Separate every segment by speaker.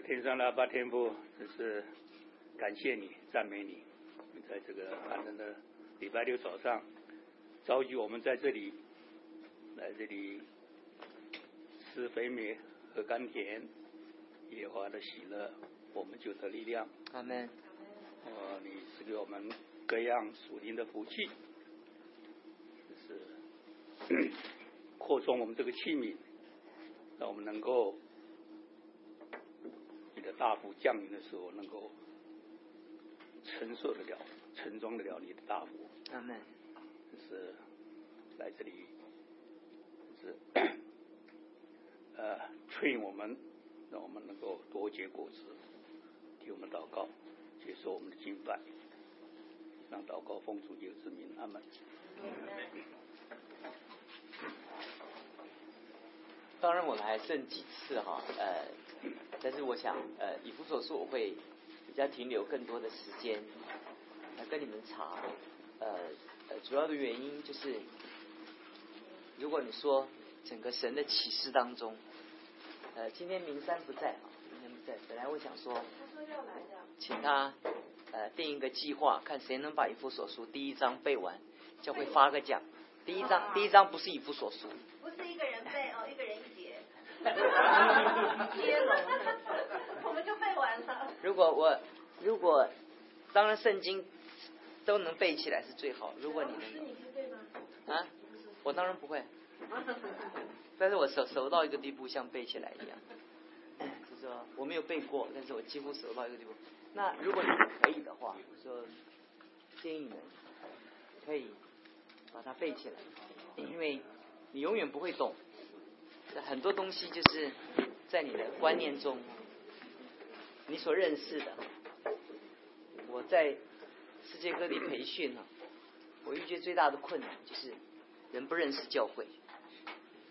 Speaker 1: 的天上的阿爸天父，就是感谢你，赞美你，在这个寒冷的礼拜六早上，召集我们在这里，来这里吃肥美和甘甜，野花的喜乐，我们就得力量。
Speaker 2: 阿门。
Speaker 1: 哦，你赐给我们各样属灵的福气，就是 扩充我们这个器皿，让我们能够。大幅降临的时候，能够承受得了、承装得了你的大幅。
Speaker 2: 阿门。
Speaker 1: 就是来这里，是 呃，催我们，让我们能够多结果子，替我们祷告，接受我们的敬拜，让祷告奉主耶稣之名。阿门。
Speaker 2: 当然，我们还剩几次哈，呃。但是我想，呃，以弗所书，我会比较停留更多的时间来跟你们查，呃，主要的原因就是，如果你说整个神的启示当中，呃，今天明山不在，明天不在，本来我想说，请他呃定一个计划，看谁能把以弗所书第一章背完，就会发个奖。第一章，第一章不是以弗所书，
Speaker 3: 不是一个人，
Speaker 4: 接龙，
Speaker 3: 我们就背完了。
Speaker 2: 如果我，如果，当然圣经都能背起来是最好。如果你能，啊，我当然不会。但是我熟熟到一个地步，像背起来一样。就是说我没有背过，但是我几乎熟到一个地步。那如果你可以的话，我说建议你们可以把它背起来，因为你永远不会懂。很多东西就是在你的观念中，你所认识的。我在世界各地培训呢，我遇见最大的困难就是人不认识教会。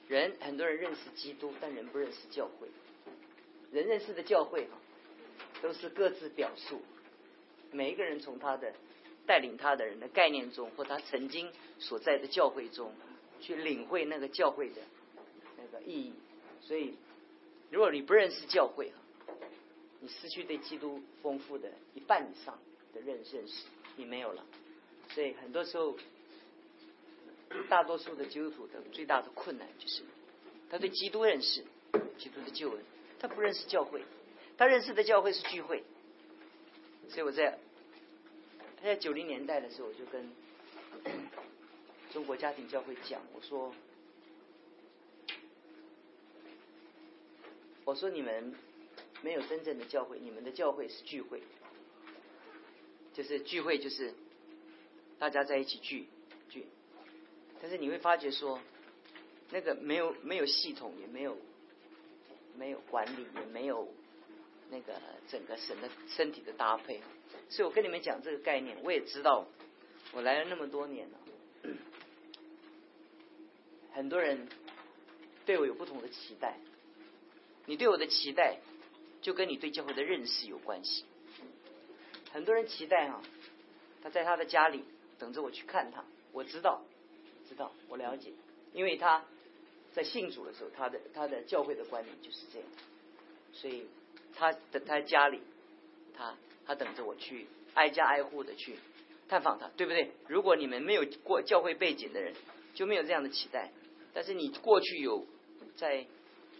Speaker 2: 人很多人认识基督，但人不认识教会。人认识的教会啊，都是各自表述。每一个人从他的带领他的人的概念中，或他曾经所在的教会中，去领会那个教会的。的意义，所以如果你不认识教会，你失去对基督丰富的一半以上的认认识，你没有了。所以很多时候，大多数的基督徒的最大的困难就是，他对基督认识，基督的救恩，他不认识教会，他认识的教会是聚会。所以我在他在九零年代的时候，我就跟 中国家庭教会讲，我说。我说你们没有真正的教会，你们的教会是聚会，就是聚会，就是大家在一起聚聚。但是你会发觉说，那个没有没有系统，也没有没有管理，也没有那个整个神的身体的搭配。所以我跟你们讲这个概念，我也知道，我来了那么多年了，很多人对我有不同的期待。你对我的期待，就跟你对教会的认识有关系。很多人期待啊，他在他的家里等着我去看他。我知道，知道，我了解，因为他在信主的时候，他的他的教会的观念就是这样。所以他的他家里，他他等着我去挨家挨户的去探访他，对不对？如果你们没有过教会背景的人，就没有这样的期待。但是你过去有在。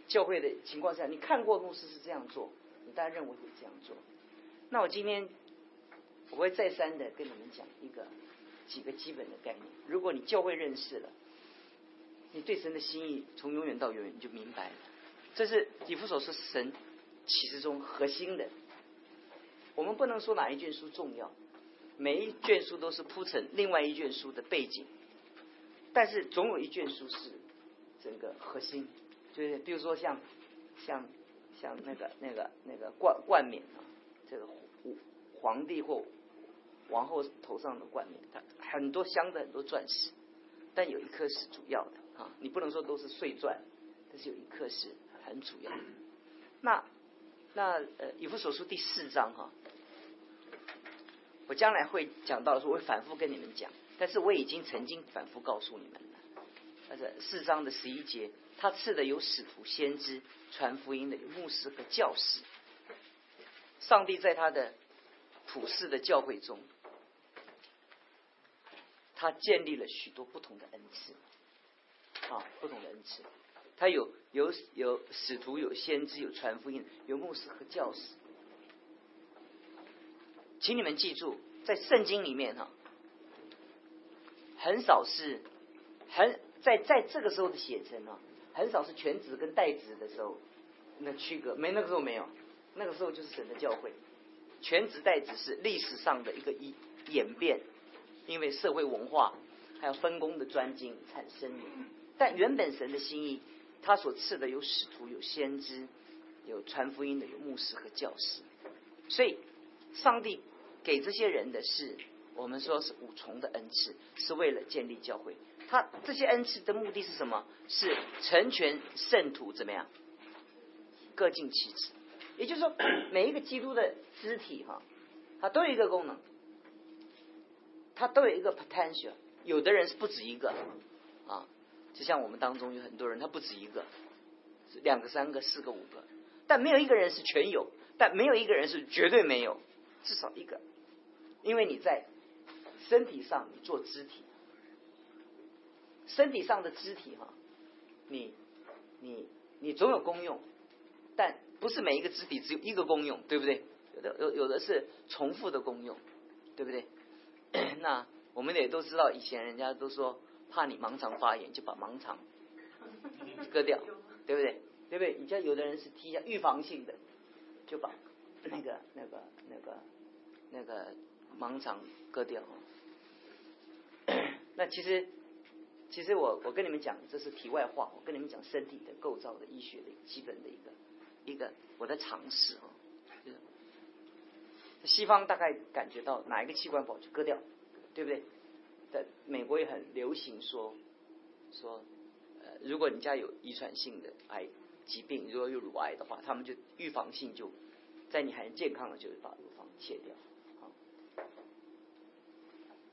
Speaker 2: 教会的情况下，你看过牧师是这样做，你当然认为会这样做。那我今天我会再三的跟你们讲一个几个基本的概念。如果你教会认识了，你对神的心意从永远到永远你就明白了。这是以弗所是神启示中核心的。我们不能说哪一卷书重要，每一卷书都是铺成另外一卷书的背景，但是总有一卷书是整个核心。对对，比如说像像像那个那个那个冠冠冕啊，这个皇皇帝或王后头上的冠冕，它很多镶的很多钻石，但有一颗是主要的啊，你不能说都是碎钻，但是有一颗是很主要的。那那呃，以弗所书第四章哈，我将来会讲到的时候，我会反复跟你们讲，但是我已经曾经反复告诉你们了，但是四章的十一节。他赐的有使徒、先知、传福音的，有牧师和教师。上帝在他的普世的教会中，他建立了许多不同的恩赐，啊，不同的恩赐，他有有有使徒，有先知，有传福音，有牧师和教师。请你们记住，在圣经里面哈，很少是很在在这个时候的写成啊，很少是全职跟代职的时候那区隔，没那个时候没有，那个时候就是神的教会，全职代职是历史上的一个一演变。因为社会文化还有分工的专精产生的，但原本神的心意，他所赐的有使徒、有先知、有传福音的、有牧师和教师，所以上帝给这些人的是我们说是五重的恩赐，是为了建立教会。他这些恩赐的目的是什么？是成全圣徒，怎么样？各尽其职。也就是说，每一个基督的肢体哈，它都有一个功能。他都有一个 potential，有的人是不止一个啊，就像我们当中有很多人，他不止一个，两个、三个、四个、五个，但没有一个人是全有，但没有一个人是绝对没有，至少一个，因为你在身体上你做肢体，身体上的肢体哈，你你你总有功用，但不是每一个肢体只有一个功用，对不对？有的有有的是重复的功用，对不对？那我们也都知道，以前人家都说怕你盲肠发炎，就把盲肠割掉，对不对？对不对？你像有的人是提一下预防性的，就把 那个、那个、那个、那个盲肠割掉。那其实，其实我我跟你们讲，这是题外话。我跟你们讲身体的构造的医学的基本的一个一个我的尝试哦。西方大概感觉到哪一个器官不好就割掉，对不对？在美国也很流行说说，呃，如果你家有遗传性的癌疾病，如果有乳癌的话，他们就预防性就在你还健康的，就把乳房切掉。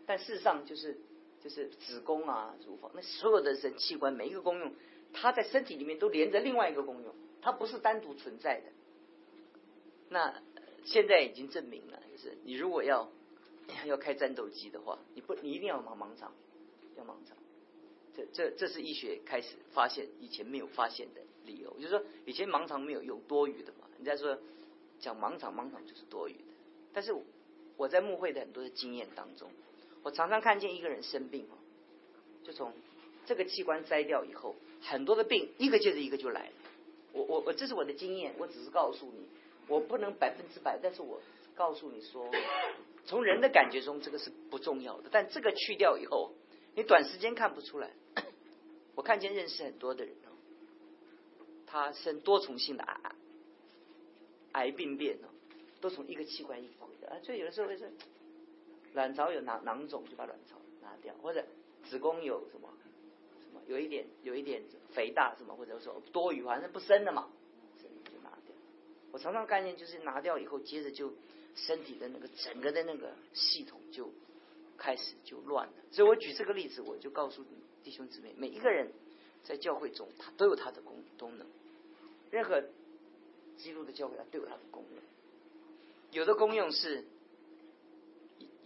Speaker 2: 但事实上就是就是子宫啊、乳房，那所有的人器官每一个功用，它在身体里面都连着另外一个功用，它不是单独存在的。那。现在已经证明了，就是你如果要要开战斗机的话，你不你一定要盲盲肠，要盲肠。这这这是医学开始发现以前没有发现的理由，就是说以前盲肠没有用多余的嘛。人家说讲盲肠，盲肠就是多余的。但是我在牧会的很多的经验当中，我常常看见一个人生病哦，就从这个器官摘掉以后，很多的病一个接着一个就来了。我我我这是我的经验，我只是告诉你。我不能百分之百，但是我告诉你说，从人的感觉中，这个是不重要的。但这个去掉以后，你短时间看不出来。我看见认识很多的人哦，他生多重性的癌癌病变哦，都从一个器官一回的啊。所以有的时候会说卵巢有囊囊肿，就把卵巢拿掉，或者子宫有什么什么有一点有一点肥大什么，或者说多余，反正不生了嘛。就拿掉我常常概念，就是拿掉以后，接着就身体的那个整个的那个系统就开始就乱了。所以我举这个例子，我就告诉弟兄姊妹，每一个人在教会中，他都有他的功功能。任何基督的教会，它都有它的功能。有的功用是，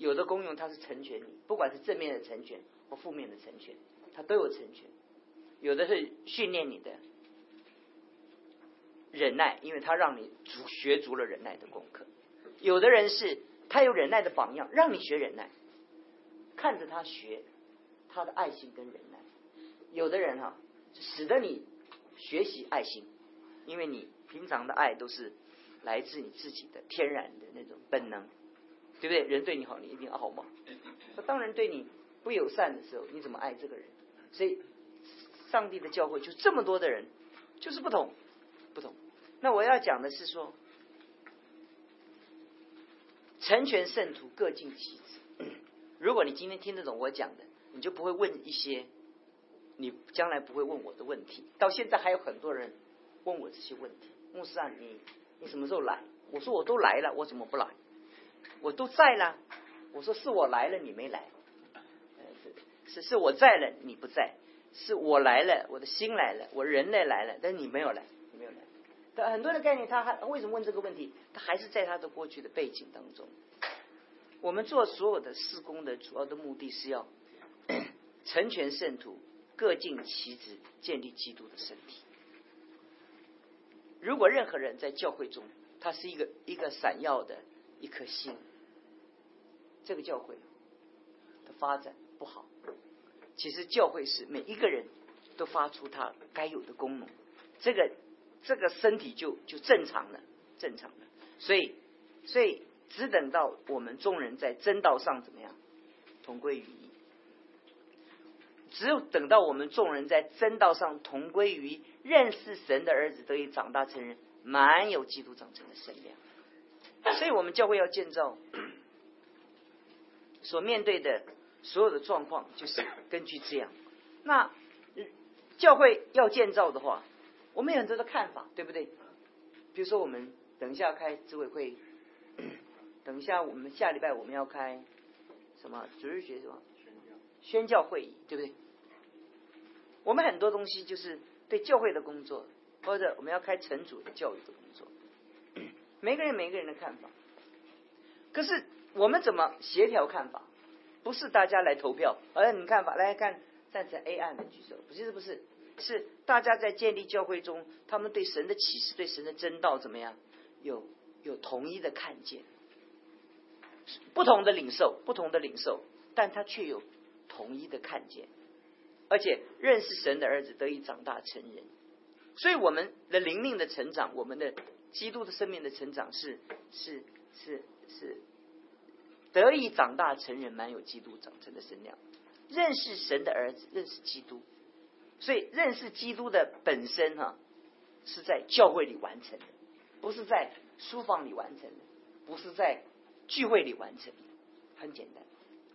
Speaker 2: 有的功用它是成全你，不管是正面的成全或负面的成全，它都有成全。有的是训练你的。忍耐，因为他让你足学足了忍耐的功课。有的人是他有忍耐的榜样，让你学忍耐，看着他学他的爱心跟忍耐。有的人哈，使得你学习爱心，因为你平常的爱都是来自你自己的天然的那种本能，对不对？人对你好，你一定傲慢。那当然对你不友善的时候，你怎么爱这个人？所以，上帝的教会就这么多的人，就是不同。不同，那我要讲的是说，成全圣徒各尽其职。如果你今天听得懂我讲的，你就不会问一些你将来不会问我的问题。到现在还有很多人问我这些问题。牧师啊，你你什么时候来？我说我都来了，我怎么不来？我都在了。我说是我来了，你没来。是是我在了，你不在。是我来了，我的心来了，我人类来了，但是你没有来。没有来，但很多的概念，他还为什么问这个问题？他还是在他的过去的背景当中。我们做所有的施工的主要的目的是要 成全圣徒，各尽其职，建立基督的身体。如果任何人在教会中，他是一个一个闪耀的一颗心，这个教会的发展不好。其实教会是每一个人都发出他该有的功能，这个这个身体就就正常了，正常的。所以所以只等到我们众人在真道上怎么样同归于一，只有等到我们众人在真道上同归于一，认识神的儿子得以长大成人，满有基督长成的身量。所以我们教会要建造所面对的。所有的状况就是根据这样。那教会要建造的话，我们有很多的看法，对不对？比如说，我们等一下开执委会，等一下我们下礼拜我们要开什么主日学什么？宣教会议，对不对？我们很多东西就是对教会的工作，或者我们要开城主的教育的工作，每个人每个人的看法。可是我们怎么协调看法？不是大家来投票，而你看法来看赞成 A 案的举手，不是不是，是大家在建立教会中，他们对神的启示、对神的真道怎么样，有有统一的看见，不同的领受，不同的领受，但他却有统一的看见，而且认识神的儿子得以长大成人，所以我们的灵命的成长，我们的基督的生命的成长是是是是。得以长大成人，满有基督长成的身量，认识神的儿子，认识基督，所以认识基督的本身哈，是在教会里完成的，不是在书房里完成的，不是在聚会里完成的，很简单。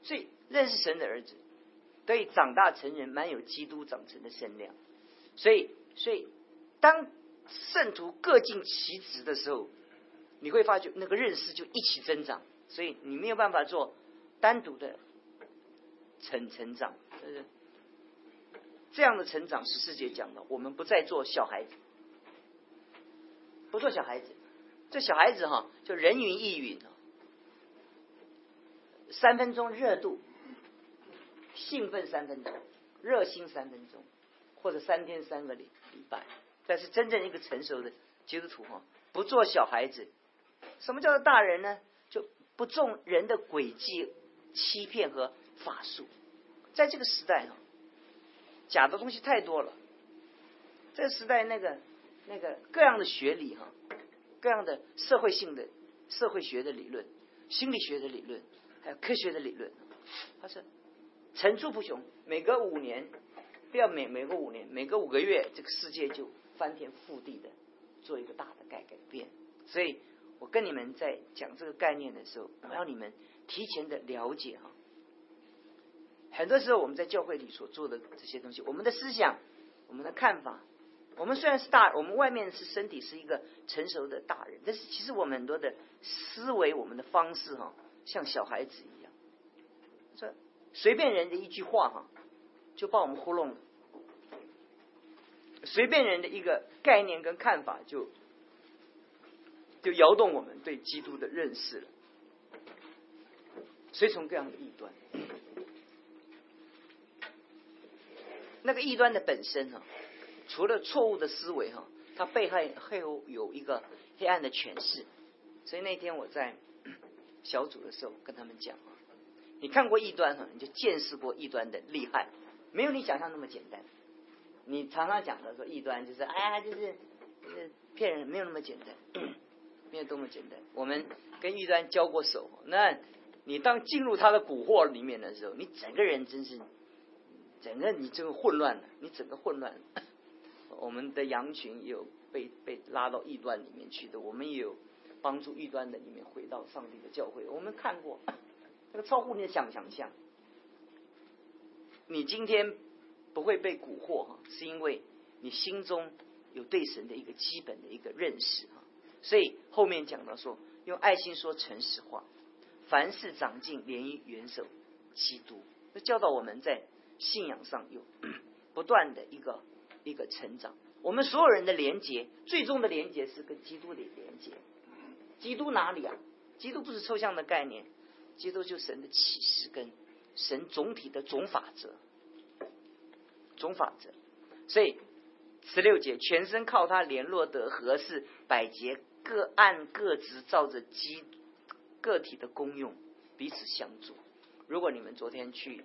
Speaker 2: 所以认识神的儿子，得以长大成人，满有基督长成的身量。所以，所以当圣徒各尽其职的时候，你会发觉那个认识就一起增长。所以你没有办法做单独的成成长，就是这样的成长是世界讲的。我们不再做小孩子，不做小孩子。这小孩子哈，就人云亦云三分钟热度，兴奋三分钟，热心三分钟，或者三天三个礼礼拜。但是真正一个成熟的基督徒哈，不做小孩子。什么叫做大人呢？就不重人的诡计、欺骗和法术，在这个时代啊，假的东西太多了。这个时代，那个那个各样的学理哈，各样的社会性的社会学的理论、心理学的理论，还有科学的理论，它是层出不穷。每隔五年，不要每每个五年，每隔五个月，这个世界就翻天覆地的做一个大的改改变。所以。我跟你们在讲这个概念的时候，我要你们提前的了解哈。很多时候我们在教会里所做的这些东西，我们的思想、我们的看法，我们虽然是大，我们外面是身体是一个成熟的大人，但是其实我们很多的思维、我们的方式哈，像小孩子一样，这随便人的一句话哈，就把我们糊弄了；随便人的一个概念跟看法就。就摇动我们对基督的认识了，随从各样的异端。那个异端的本身哈，除了错误的思维哈，它背后背后有一个黑暗的诠释。所以那天我在小组的时候跟他们讲啊，你看过异端哈，你就见识过异端的厉害，没有你想象那么简单。你常常讲的说异端就是哎呀，就是就是骗人，没有那么简单。没有多么简单。我们跟异端交过手，那你当进入他的蛊惑里面的时候，你整个人真是，整个你这个混乱了，你整个混乱。我们的羊群有被被拉到异端里面去的，我们也有帮助异端的里面回到上帝的教会。我们看过，那个超乎你的想想象。你今天不会被蛊惑哈，是因为你心中有对神的一个基本的一个认识哈。所以后面讲到说，用爱心说诚实话，凡事长进，连于元首基督，那教导我们在信仰上有 不断的一个一个成长。我们所有人的连结，最终的连结是跟基督的连结。基督哪里啊？基督不是抽象的概念，基督就神的启示跟神总体的总法则，总法则。所以十六节，全身靠他联络得合适，百节各按各职，照着基个体的功用彼此相助。如果你们昨天去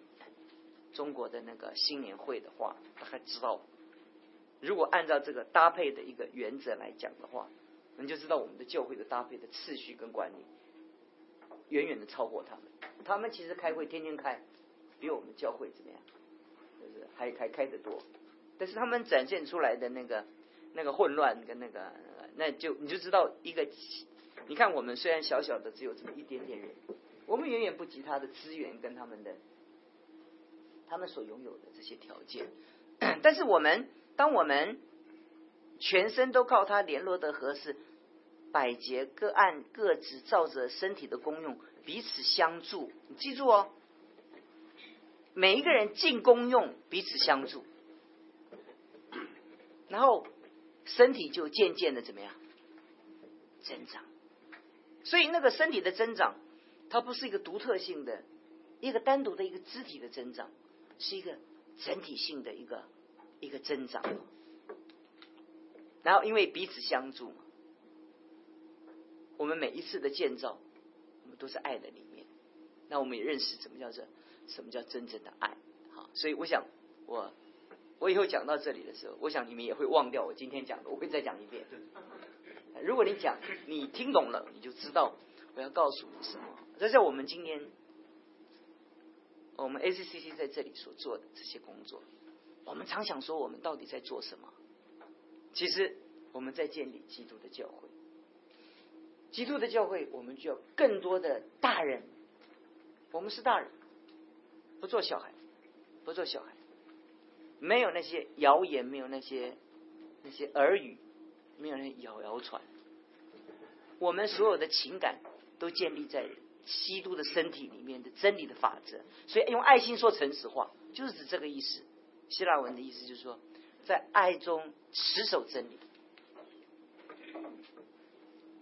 Speaker 2: 中国的那个新年会的话，大概知道。如果按照这个搭配的一个原则来讲的话，你就知道我们的教会的搭配的次序跟管理，远远的超过他们。他们其实开会天天开，比我们教会怎么样？就是还还开得多。但是他们展现出来的那个那个混乱跟那个，那就你就知道一个，你看我们虽然小小的只有这么一点点人，我们远远不及他的资源跟他们的他们所拥有的这些条件，但是我们。当我们全身都靠它联络的合适，百节各按各职，照着身体的功用彼此相助。你记住哦，每一个人尽功用，彼此相助，然后身体就渐渐的怎么样增长。所以那个身体的增长，它不是一个独特性的、一个单独的一个肢体的增长，是一个整体性的一个。一个增长，然后因为彼此相助，我们每一次的建造，我们都是爱的里面，那我们也认识什么叫做什么叫真正的爱，好，所以我想我我以后讲到这里的时候，我想你们也会忘掉我今天讲的，我会再讲一遍。如果你讲你听懂了，你就知道我要告诉你什么。这是我们今天我们 ACCC 在这里所做的这些工作。我们常想说，我们到底在做什么？其实我们在建立基督的教会。基督的教会，我们就要更多的大人。我们是大人，不做小孩，不做小孩。没有那些谣言，没有那些那些耳语，没有那谣谣传。我们所有的情感都建立在基督的身体里面的真理的法则。所以用爱心说诚实话，就是指这个意思。希腊文的意思就是说，在爱中持守真理，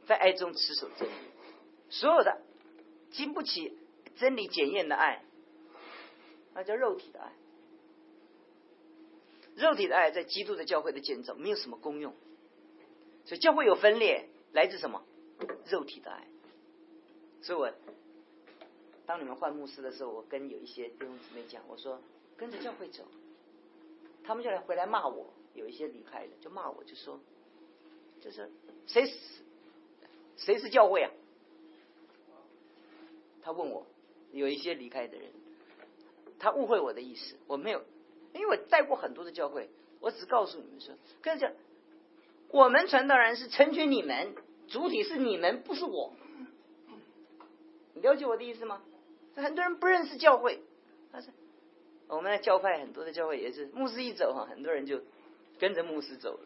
Speaker 2: 在爱中持守真理，所有的经不起真理检验的爱，那叫肉体的爱。肉体的爱在基督的教会的建造没有什么功用，所以教会有分裂来自什么？肉体的爱。所以我当你们换牧师的时候，我跟有一些弟兄姊妹讲，我说跟着教会走。他们就来回来骂我，有一些离开了，就骂我，就说，就是谁是谁是教会啊？他问我，有一些离开的人，他误会我的意思，我没有，因为我带过很多的教会，我只告诉你们说，跟着我们传道人是成全你们，主体是你们，不是我，你了解我的意思吗？很多人不认识教会，他是。我们的教派很多的教会也是牧师一走哈，很多人就跟着牧师走了。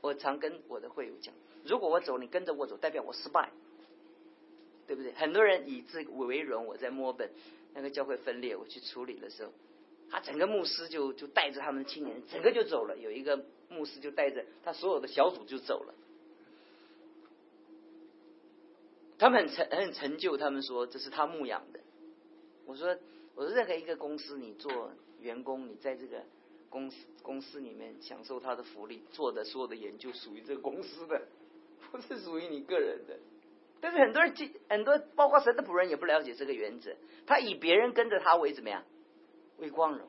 Speaker 2: 我常跟我的会友讲，如果我走，你跟着我走，代表我失败，对不对？很多人以这为荣。我在墨本那个教会分裂，我去处理的时候，他整个牧师就就带着他们的青年，整个就走了。有一个牧师就带着他所有的小组就走了。他们很成很成就，他们说这是他牧养的。我说。我说，任何一个公司，你做员工，你在这个公司公司里面享受他的福利，做的所有的研究属于这个公司的，不是属于你个人的。但是很多人，很多包括神的仆人也不了解这个原则，他以别人跟着他为怎么样，为光荣。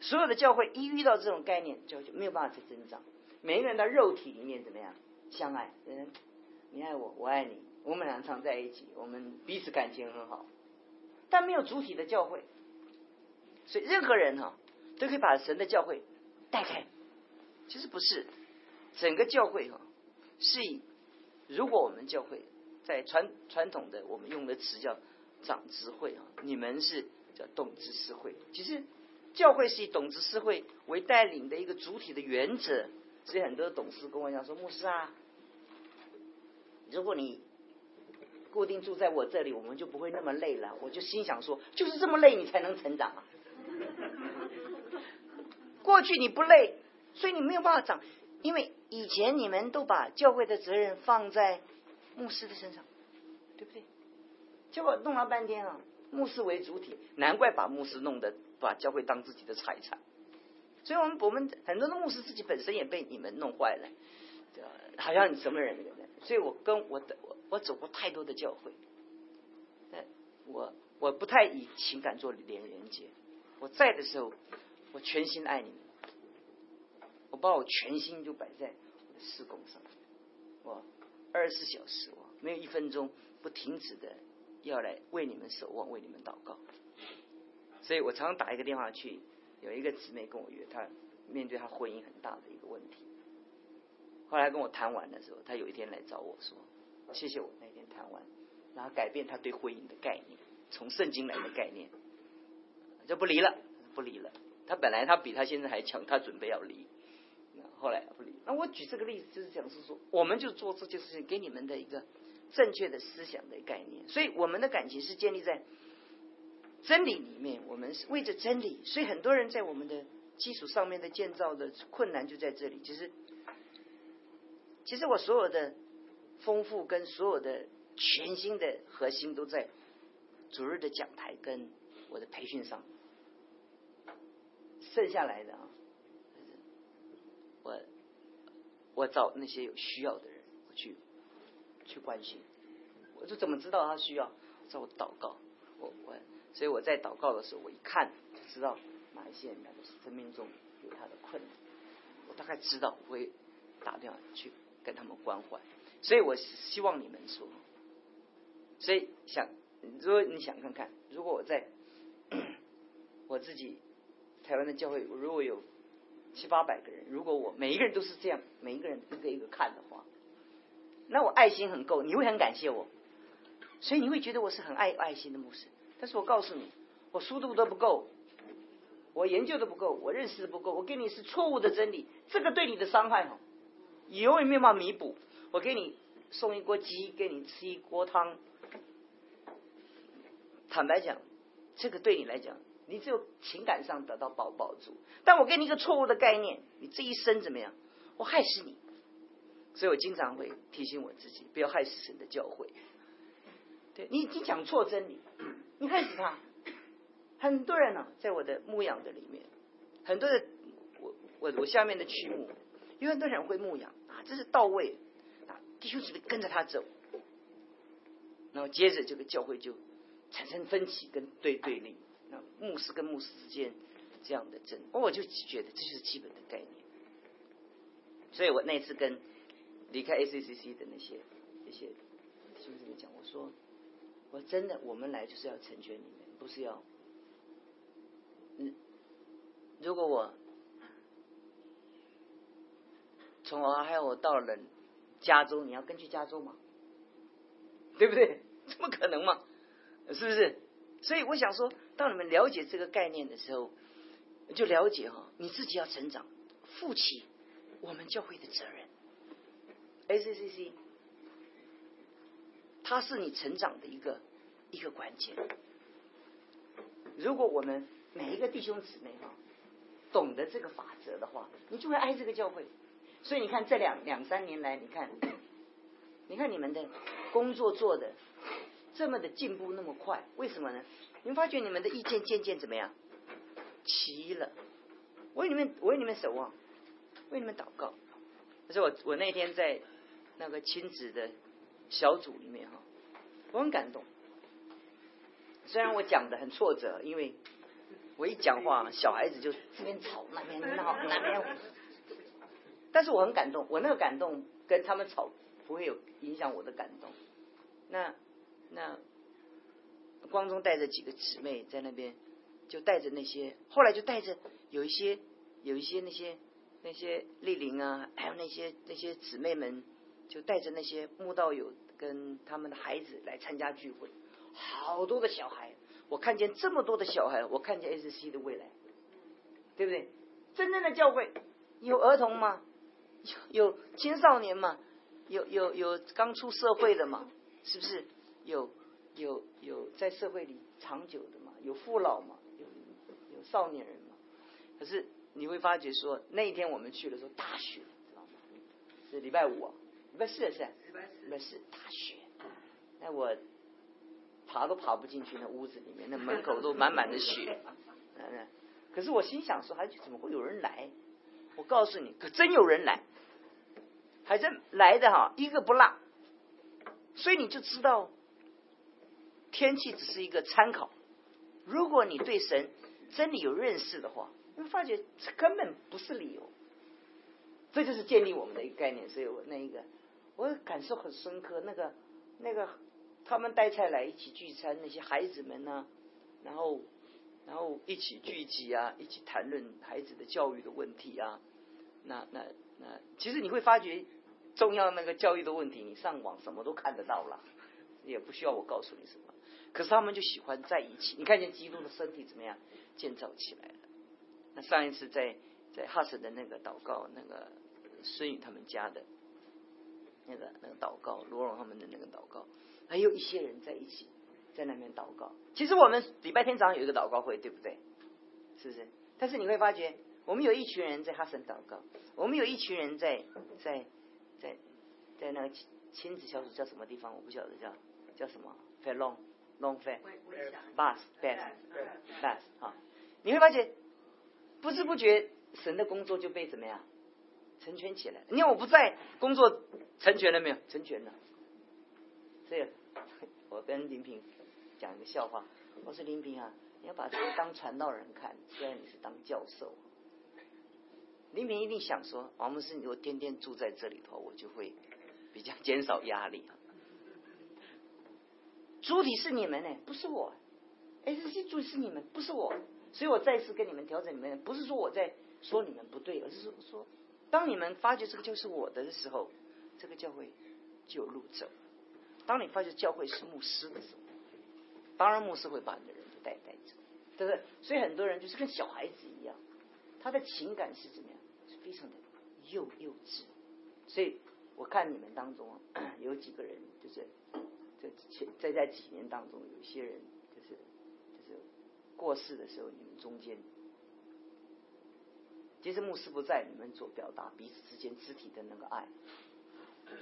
Speaker 2: 所有的教会一遇到这种概念，就就没有办法去增长。每个人的肉体里面怎么样相爱？嗯，你爱我，我爱你，我们俩常在一起，我们彼此感情很好。但没有主体的教会，所以任何人哈都可以把神的教会带开。其实不是，整个教会哈是以如果我们教会在传传统的我们用的词叫长智慧啊，你们是叫懂知识会。其实教会是以懂知识会为带领的一个主体的原则。所以很多董事跟我讲说，牧师啊，如果你固定住在我这里，我们就不会那么累了。我就心想说，就是这么累，你才能成长啊。过去你不累，所以你没有办法长，因为以前你们都把教会的责任放在牧师的身上，对不对？结果弄了半天啊，牧师为主体，难怪把牧师弄得把教会当自己的财产。所以我们我们很多的牧师自己本身也被你们弄坏了，好像你什么人？所以我跟我的我我走过太多的教会，我我不太以情感做连连接。我在的时候，我全心爱你，我把我全心就摆在我的施工上，我二十四小时我没有一分钟不停止的要来为你们守望，为你们祷告。所以我常常打一个电话去。有一个姊妹跟我约，她面对她婚姻很大的一个问题。后来跟我谈完的时候，她有一天来找我说：“谢谢我那天谈完，然后改变她对婚姻的概念，从圣经来的概念，就不离了，不离了。她本来她比她现在还强，她准备要离，后来不理。那我举这个例子就是讲是说，我们就做这件事情，给你们的一个正确的思想的概念。所以我们的感情是建立在。”真理里面，我们是为着真理，所以很多人在我们的基础上面的建造的困难就在这里。其实，其实我所有的丰富跟所有的全新的核心都在主日的讲台跟我的培训上。剩下来的啊，我我找那些有需要的人，我去去关心。我就怎么知道他需要？找我祷告，我我。所以我在祷告的时候，我一看就知道哪一些人的生命中有他的困难，我大概知道我会打电话去跟他们关怀。所以我希望你们说，所以想如果你想看看，如果我在 我自己台湾的教会，如果有七八百个人，如果我每一个人都是这样，每一个人一个一个看的话，那我爱心很够，你会很感谢我，所以你会觉得我是很爱爱心的牧师。但是我告诉你，我书读的不够，我研究的不够，我认识的不够，我给你是错误的真理，这个对你的伤害哈，永远没办法弥补。我给你送一锅鸡，给你吃一锅汤，坦白讲，这个对你来讲，你只有情感上得到保保住。但我给你一个错误的概念，你这一生怎么样？我害死你。所以我经常会提醒我自己，不要害死神的教诲。对你已经讲错真理。你害死他，很多人呢，在我的牧养的里面，很多的我我我下面的曲目，有很多人会牧养啊，这是到位啊，弟兄姊妹跟着他走，然后接着这个教会就产生分歧跟对对立，牧师跟牧师之间这样的争，我就觉得这就是基本的概念，所以我那次跟离开 ACCC 的那些那些兄弟们讲，我说。我真的，我们来就是要成全你们，不是要。嗯，如果我从我还有我到了加州，你要跟去加州吗？对不对？怎么可能嘛？是不是？所以我想说，当你们了解这个概念的时候，就了解哈，你自己要成长，负起我们教会的责任。A C C C。它是你成长的一个一个关键。如果我们每一个弟兄姊妹哈，懂得这个法则的话，你就会爱这个教会。所以你看这两两三年来，你看，你看你们的工作做的这么的进步那么快，为什么呢？你发觉你们的意见渐渐怎么样？齐了。我为你们，我为你们守望，为你们祷告。可是我我那天在那个亲子的。小组里面哈，我很感动。虽然我讲的很挫折，因为我一讲话，小孩子就这边吵那边闹那边，但是我很感动。我那个感动跟他们吵不会有影响我的感动。那那光中带着几个姊妹在那边，就带着那些，后来就带着有一些有一些那些那些丽玲啊，还有那些那些姊妹们。就带着那些慕道友跟他们的孩子来参加聚会，好多的小孩，我看见这么多的小孩，我看见 S C 的未来，对不对？真正的教会有儿童吗？有青少年吗？有有有刚出社会的吗？是不是？有有有在社会里长久的嘛？有父老嘛？有有少年人嘛？可是你会发觉说那一天我们去的时候大雪，知道吗？是礼拜五啊，礼拜四是礼拜四大雪，那我爬都爬不进去那屋子里面，那门口都满满的雪。嗯，可是我心想说，还怎么会有人来？我告诉你，可真有人来，还真来的哈，一个不落。所以你就知道，天气只是一个参考。如果你对神真理有认识的话，你发觉这根本不是理由。这就是建立我们的一个概念。所以我那一个，我感受很深刻。那个那个，他们带菜来一起聚餐，那些孩子们呢，然后然后一起聚集啊，一起谈论孩子的教育的问题啊。那那那，其实你会发觉。重要那个教育的问题，你上网什么都看得到了，也不需要我告诉你什么。可是他们就喜欢在一起。你看见基督的身体怎么样建造起来了？那上一次在在哈什的那个祷告，那个孙宇他们家的那个那个祷告，罗荣他们的那个祷告，还有一些人在一起在那边祷告。其实我们礼拜天早上有一个祷告会，对不对？是不是？但是你会发觉，我们有一群人在哈什祷告，我们有一群人在在。在在那个亲子小组叫什么地方？我不晓得叫叫什么，fat long long fat bus bus bus 哈，你会发现不知不觉神的工作就被怎么样成全起来？你看我不在，工作成全了没有？成全了。所以，我跟林平讲一个笑话，我说林平啊，你要把这个当传道人看，虽然你是当教授。林平一定想说：“王牧师，你如果天天住在这里头，我就会比较减少压力。主体是你们呢，不是我。哎，这些主体是你们，不是我。所以我再次跟你们调整你们，不是说我在说你们不对，而是说，当你们发觉这个就是我的的时候，这个教会就有路走。当你发觉教会是牧师的时候，当然牧师会把你的人带带走，对不对？所以很多人就是跟小孩子一样，他的情感是怎么样？”是非常的幼幼稚，所以我看你们当中 有几个人，就是在在在几年当中，有些人就是就是过世的时候，你们中间，其实牧师不在，你们所表达彼此之间肢体的那个爱，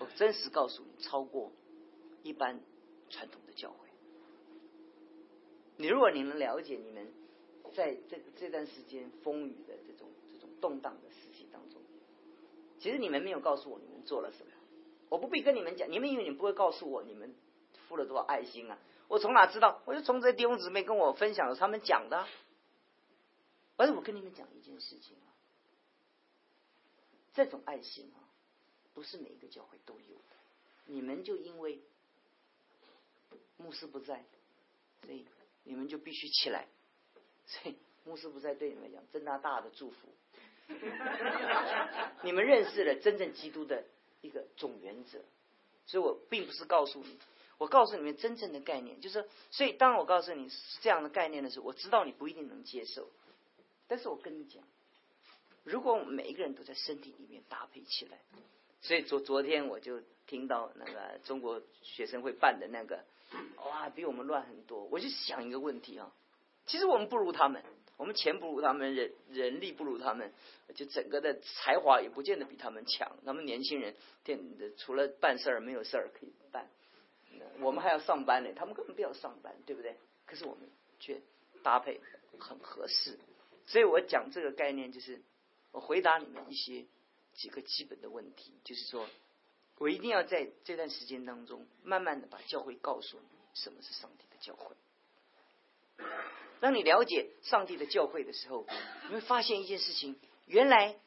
Speaker 2: 我真实告诉你，超过一般传统的教会。你如果你能了解你们在这这段时间风雨的这种这种动荡的时期当中。其实你们没有告诉我你们做了什么，我不必跟你们讲，你们以为你不会告诉我你们付了多少爱心啊？我从哪知道？我就从这弟兄姊妹跟我分享的，他们讲的。而且我跟你们讲一件事情啊，这种爱心啊，不是每一个教会都有的。你们就因为牧师不在，所以你们就必须起来。所以牧师不在，对你们来讲，真大大的祝福。你们认识了真正基督的一个总原则，所以我并不是告诉你，我告诉你们真正的概念，就是所以当我告诉你是这样的概念的时候，我知道你不一定能接受，但是我跟你讲，如果我们每一个人都在身体里面搭配起来，所以昨昨天我就听到那个中国学生会办的那个，哇，比我们乱很多，我就想一个问题啊，其实我们不如他们。我们钱不如他们，人人力不如他们，就整个的才华也不见得比他们强。他们年轻人，电除了办事儿没有事儿可以办，我们还要上班呢，他们根本不要上班，对不对？可是我们却搭配很合适。所以我讲这个概念，就是我回答你们一些几个基本的问题，就是说我一定要在这段时间当中，慢慢的把教会告诉你什么是上帝的教会。当你了解上帝的教会的时候，你会发现一件事情：原来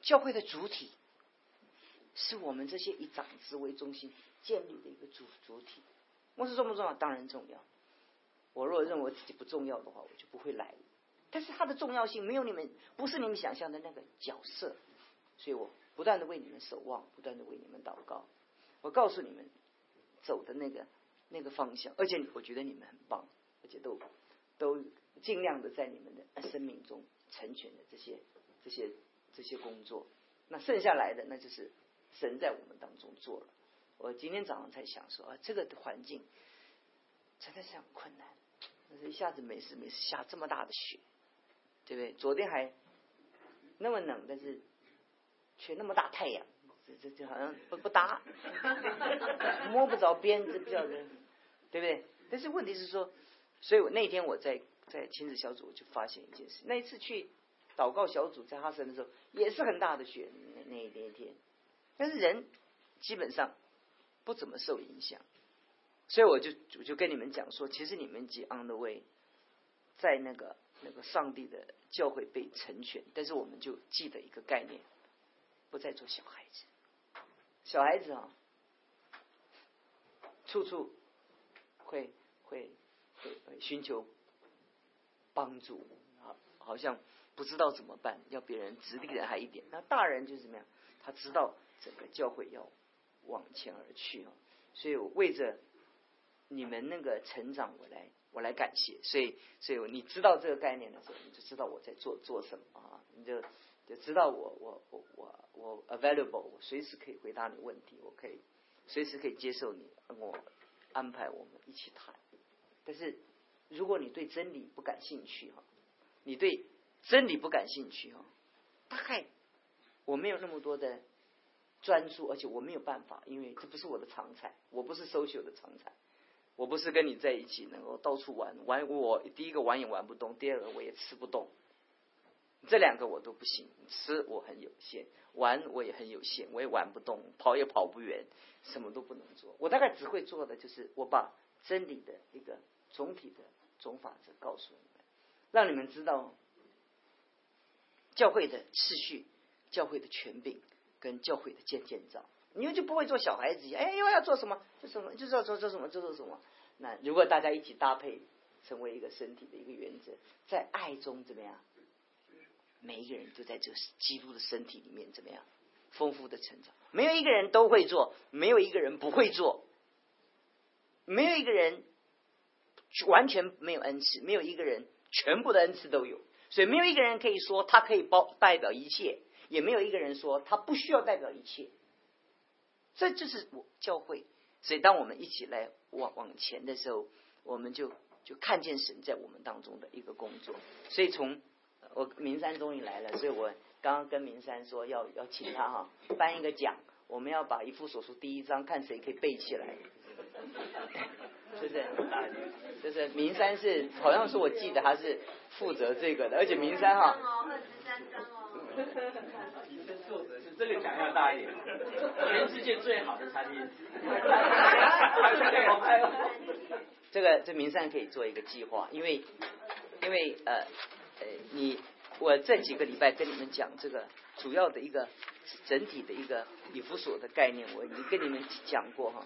Speaker 2: 教会的主体是我们这些以长子为中心建立的一个主主体。我是重不重要？当然重要。我若认为自己不重要的话，我就不会来。但是它的重要性没有你们不是你们想象的那个角色，所以我不断的为你们守望，不断的为你们祷告。我告诉你们走的那个那个方向，而且我觉得你们很棒，而且都。都尽量的在你们的生命中成全的这些、这些、这些工作，那剩下来的那就是神在我们当中做了。我今天早上才想说啊，这个环境真的是很困难，但是一下子没事没事下这么大的雪，对不对？昨天还那么冷，但是却那么大太阳，这这这好像不不搭，摸不着边，这叫人，对不对？但是问题是说，所以我那天我在在亲子小组，我就发现一件事，那一次去祷告小组在哈森的时候，也是很大的雪，那那一天，但是人基本上不怎么受影响，所以我就我就跟你们讲说，其实你们 on the way，在那个那个上帝的教会被成全，但是我们就记得一个概念，不再做小孩子，小孩子啊，处处。会会会会寻求帮助，好，好像不知道怎么办，要别人直立人还一点。那大人就是怎么样？他知道整个教会要往前而去哦，所以我为着你们那个成长，我来我来感谢。所以所以你知道这个概念的时候，你就知道我在做做什么啊，你就就知道我我我我我 available，我随时可以回答你问题，我可以随时可以接受你我。安排我们一起谈，但是如果你对真理不感兴趣哈，你对真理不感兴趣哈，大概我没有那么多的专注，而且我没有办法，因为这不是我的常菜，我不是 social 的常菜，我不是跟你在一起能够到处玩玩，我第一个玩也玩不动，第二个我也吃不动，这两个我都不行，吃我很有限，玩我也很有限，我也玩不动，跑也跑不远。什么都不能做，我大概只会做的就是我把真理的一个总体的总法则告诉你们，让你们知道教会的次序、教会的权柄跟教会的建建造，你们就不会做小孩子一样，哎，又要做什么？做什么？就是要做做什么？做做什么？那如果大家一起搭配，成为一个身体的一个原则，在爱中怎么样？每一个人都在这基督的身体里面怎么样？丰富的成长，没有一个人都会做，没有一个人不会做，没有一个人完全没有恩赐，没有一个人全部的恩赐都有，所以没有一个人可以说他可以包代表一切，也没有一个人说他不需要代表一切。这就是我教会，所以当我们一起来往往前的时候，我们就就看见神在我们当中的一个工作。所以从我明山终于来了，所以我。刚刚跟明山说要要请他哈颁一个奖，我们要把一副手书第一章看谁可以背起来，是不是？就是明山是好像是我记得他是负责这个的，而且明山哈。
Speaker 3: 十三章哦。
Speaker 1: 提升作者是这个奖要大一点，全世界最好的餐厅。
Speaker 2: 这个这明山可以做一个计划，因为因为呃呃你。我这几个礼拜跟你们讲这个主要的一个整体的一个以弗所的概念，我已经跟你们讲过哈。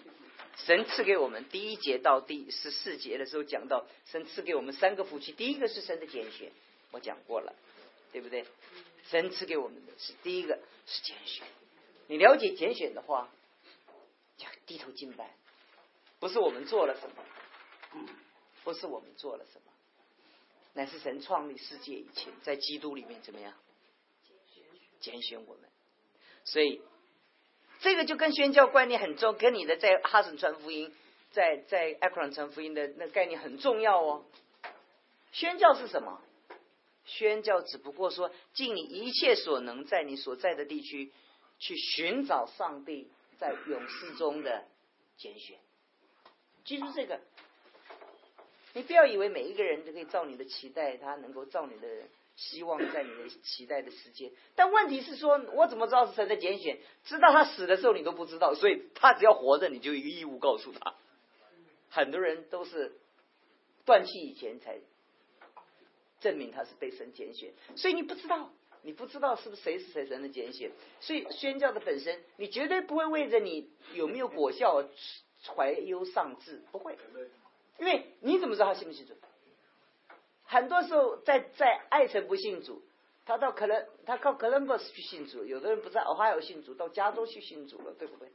Speaker 2: 神赐给我们第一节到第十四节的时候讲到，神赐给我们三个福气，第一个是神的拣选，我讲过了，对不对？神赐给我们的是第一个是拣选，你了解拣选的话，就低头敬拜，不是我们做了什么，不是我们做了什么。乃是神创立世界以前，在基督里面怎么样？拣选我们，所以这个就跟宣教观念很重，跟你的在哈森传福音，在在埃克朗传福音的那个概念很重要哦。宣教是什么？宣教只不过说尽你一切所能，在你所在的地区去寻找上帝在勇士中的拣选。记住这个。你不要以为每一个人都可以照你的期待，他能够照你的希望，在你的期待的时间。但问题是说，我怎么知道是谁的拣选？知道他死的时候你都不知道，所以他只要活着，你就有义务告诉他。很多人都是断气以前才证明他是被神拣选，所以你不知道，你不知道是不是谁是谁神的拣选。所以宣教的本身，你绝对不会为着你有没有果效而怀忧丧志，不会。因为你怎么知道他信不信主？很多时候在在爱神不信主，他到可能他靠 Columbus 去信主，有的人不在 Ohio 信主，到加州去信主了，对不对？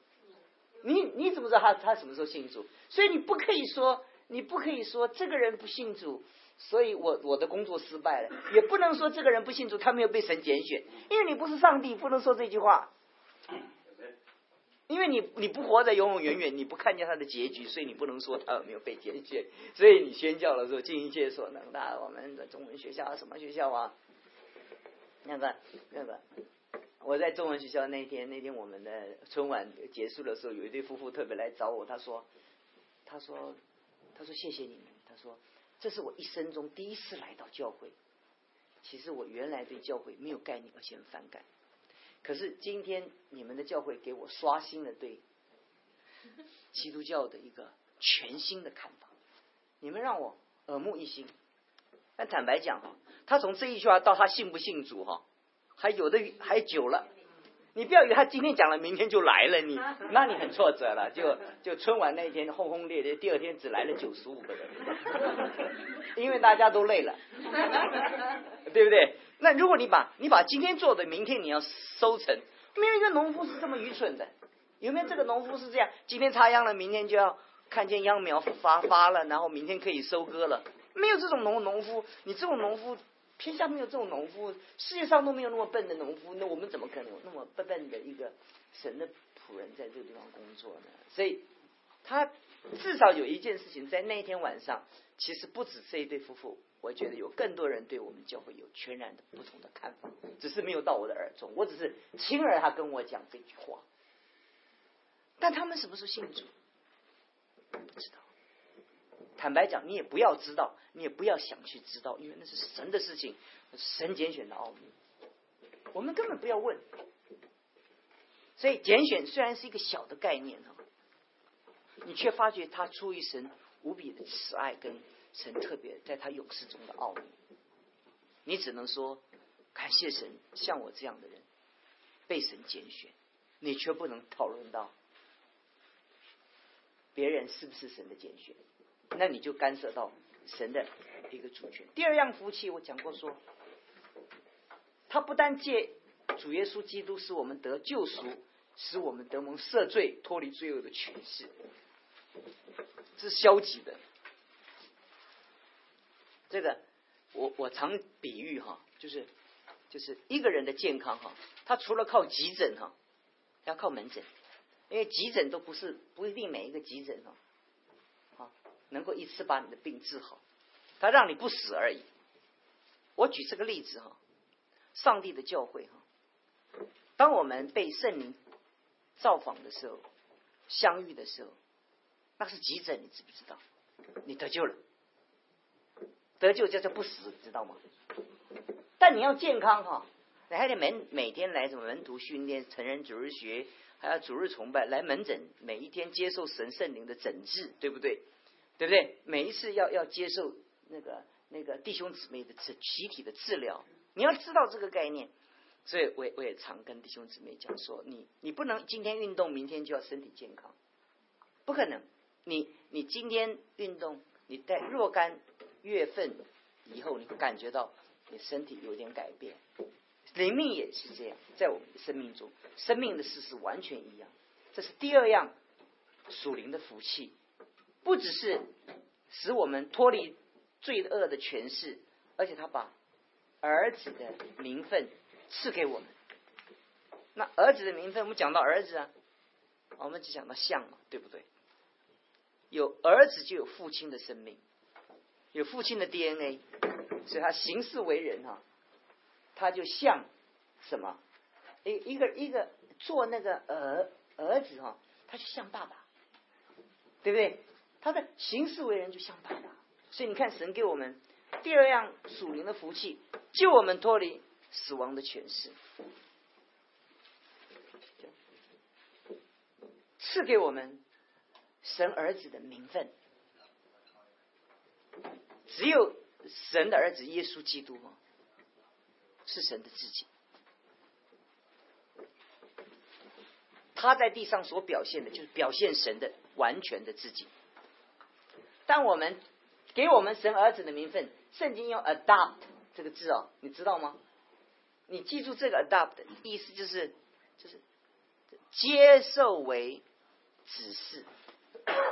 Speaker 2: 你你怎么知道他他什么时候信主？所以你不可以说你不可以说这个人不信主，所以我我的工作失败了，也不能说这个人不信主，他没有被神拣选，因为你不是上帝，不能说这句话。因为你你不活在永永远远，你不看见他的结局，所以你不能说他有没有被拣选。所以你宣教的时候尽一切所能的，我们的中文学校啊什么学校啊，那个那个，我在中文学校那天，那天我们的春晚结束的时候，有一对夫妇特别来找我，他说，他说，他说谢谢你们，他说这是我一生中第一次来到教会。其实我原来对教会没有概念，而且很反感。可是今天你们的教会给我刷新了对基督教的一个全新的看法，你们让我耳目一新。但坦白讲哈，他从这一句话到他信不信主哈，还有的还久了。你不要以为他今天讲了，明天就来了，你 那你很挫折了。就就春晚那一天轰轰烈烈，第二天只来了九十五个人，因为大家都累了，对不对？那如果你把你把今天做的，明天你要收成，没有一个农夫是这么愚蠢的。有没有这个农夫是这样？今天插秧了，明天就要看见秧苗发发了，然后明天可以收割了。没有这种农农夫，你这种农夫。天下没有这种农夫，世界上都没有那么笨的农夫，那我们怎么可能有那么笨笨的一个神的仆人在这个地方工作呢？所以，他至少有一件事情，在那一天晚上，其实不止这一对夫妇，我觉得有更多人对我们教会有全然的不同的看法，只是没有到我的耳中，我只是亲耳他跟我讲这句话，但他们什么时候信主？不知道。坦白讲，你也不要知道，你也不要想去知道，因为那是神的事情，神拣选的奥秘，我们根本不要问。所以拣选虽然是一个小的概念啊，你却发觉他出于神无比的慈爱跟神特别在他勇士中的奥秘。你只能说感谢神，像我这样的人被神拣选，你却不能讨论到别人是不是神的拣选。那你就干涉到神的一个主权。第二样福气，我讲过说，他不但借主耶稣基督使我们得救赎，使我们得蒙赦罪、脱离罪恶的权势，这是消极的。这个我我常比喻哈，就是就是一个人的健康哈，他除了靠急诊哈，要靠门诊，因为急诊都不是不一定每一个急诊哈。能够一次把你的病治好，他让你不死而已。我举这个例子哈，上帝的教诲哈，当我们被圣灵造访的时候，相遇的时候，那是急诊，你知不知道？你得救了，得救叫做不死，知道吗？但你要健康哈，你还得每每天来什么门徒训练、成人主日学，还要主日崇拜，来门诊，每一天接受神圣灵的诊治，对不对？对不对？每一次要要接受那个那个弟兄姊妹的治集体的治疗，你要知道这个概念。所以，我我也常跟弟兄姊妹讲说，你你不能今天运动，明天就要身体健康，不可能。你你今天运动，你在若干月份以后，你会感觉到你身体有点改变。灵命也是这样，在我们的生命中，生命的事实完全一样。这是第二样属灵的福气。不只是使我们脱离罪恶的权势，而且他把儿子的名分赐给我们。那儿子的名分，我们讲到儿子啊，我们只讲到像嘛，对不对？有儿子就有父亲的生命，有父亲的 DNA，所以他行事为人哈，他就像什么？一一个一个做那个儿儿子哈，他就像爸爸，对不对？他的行事为人就像爸爸，所以你看神给我们第二样属灵的福气，救我们脱离死亡的权势，赐给我们神儿子的名分。只有神的儿子耶稣基督是神的自己，他在地上所表现的就是表现神的完全的自己。当我们给我们神儿子的名分，圣经用 adopt 这个字哦，你知道吗？你记住这个 adopt 意思就是就是接受为指示。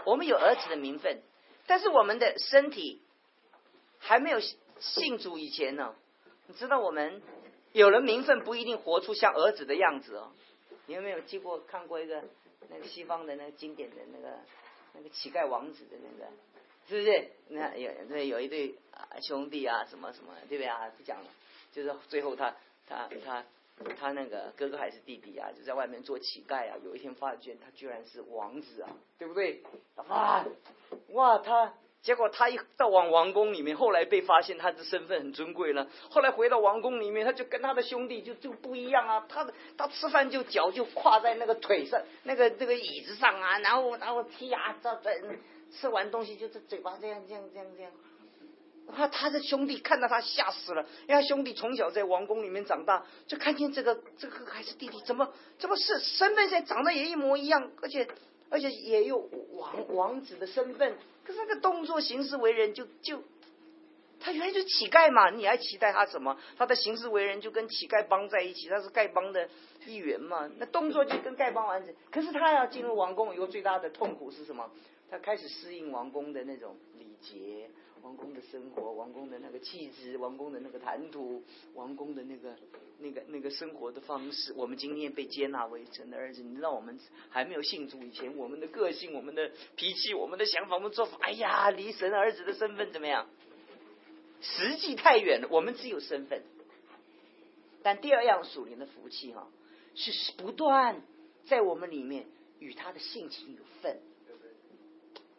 Speaker 2: 我们有儿子的名分，但是我们的身体还没有信主以前呢。你知道我们有了名分不一定活出像儿子的样子哦。你有没有记过看过一个那个西方的那个经典的那个那个乞丐王子的那个？是不是？那有那有一对兄弟啊，什么什么，对不对啊？不讲了，就是最后他他他他那个哥哥还是弟弟啊，就在外面做乞丐啊。有一天发现他居然是王子啊，对不对？哇哇他。结果他一到往王宫里面，后来被发现他的身份很尊贵了。后来回到王宫里面，他就跟他的兄弟就就不一样啊。他他吃饭就脚就跨在那个腿上，那个那个椅子上啊，然后然后踢啊，这这吃完东西就是嘴巴这样这样这样这样。他他的兄弟看到他吓死了，因为他兄弟从小在王宫里面长大，就看见这个这个还是弟弟，怎么怎么是身份线长得也一模一样，而且而且也有王王子的身份。可是那个动作行事为人就就，他原来就乞丐嘛，你还期待他什么？他的行事为人就跟乞丐帮在一起，他是丐帮的一员嘛。那动作就跟丐帮完整。可是他要进入王宫以后，最大的痛苦是什么？他开始适应王宫的那种礼节。王宫的生活，王宫的那个气质，王宫的那个谈吐，王宫的那个那个那个生活的方式。我们今天被接纳为神的儿子，你知道我们还没有信主以前，我们的个性、我们的脾气、我们的想法、我们做法，哎呀，离神儿子的身份怎么样？实际太远了。我们只有身份，但第二样属灵的福气哈，是不断在我们里面与他的性情有份，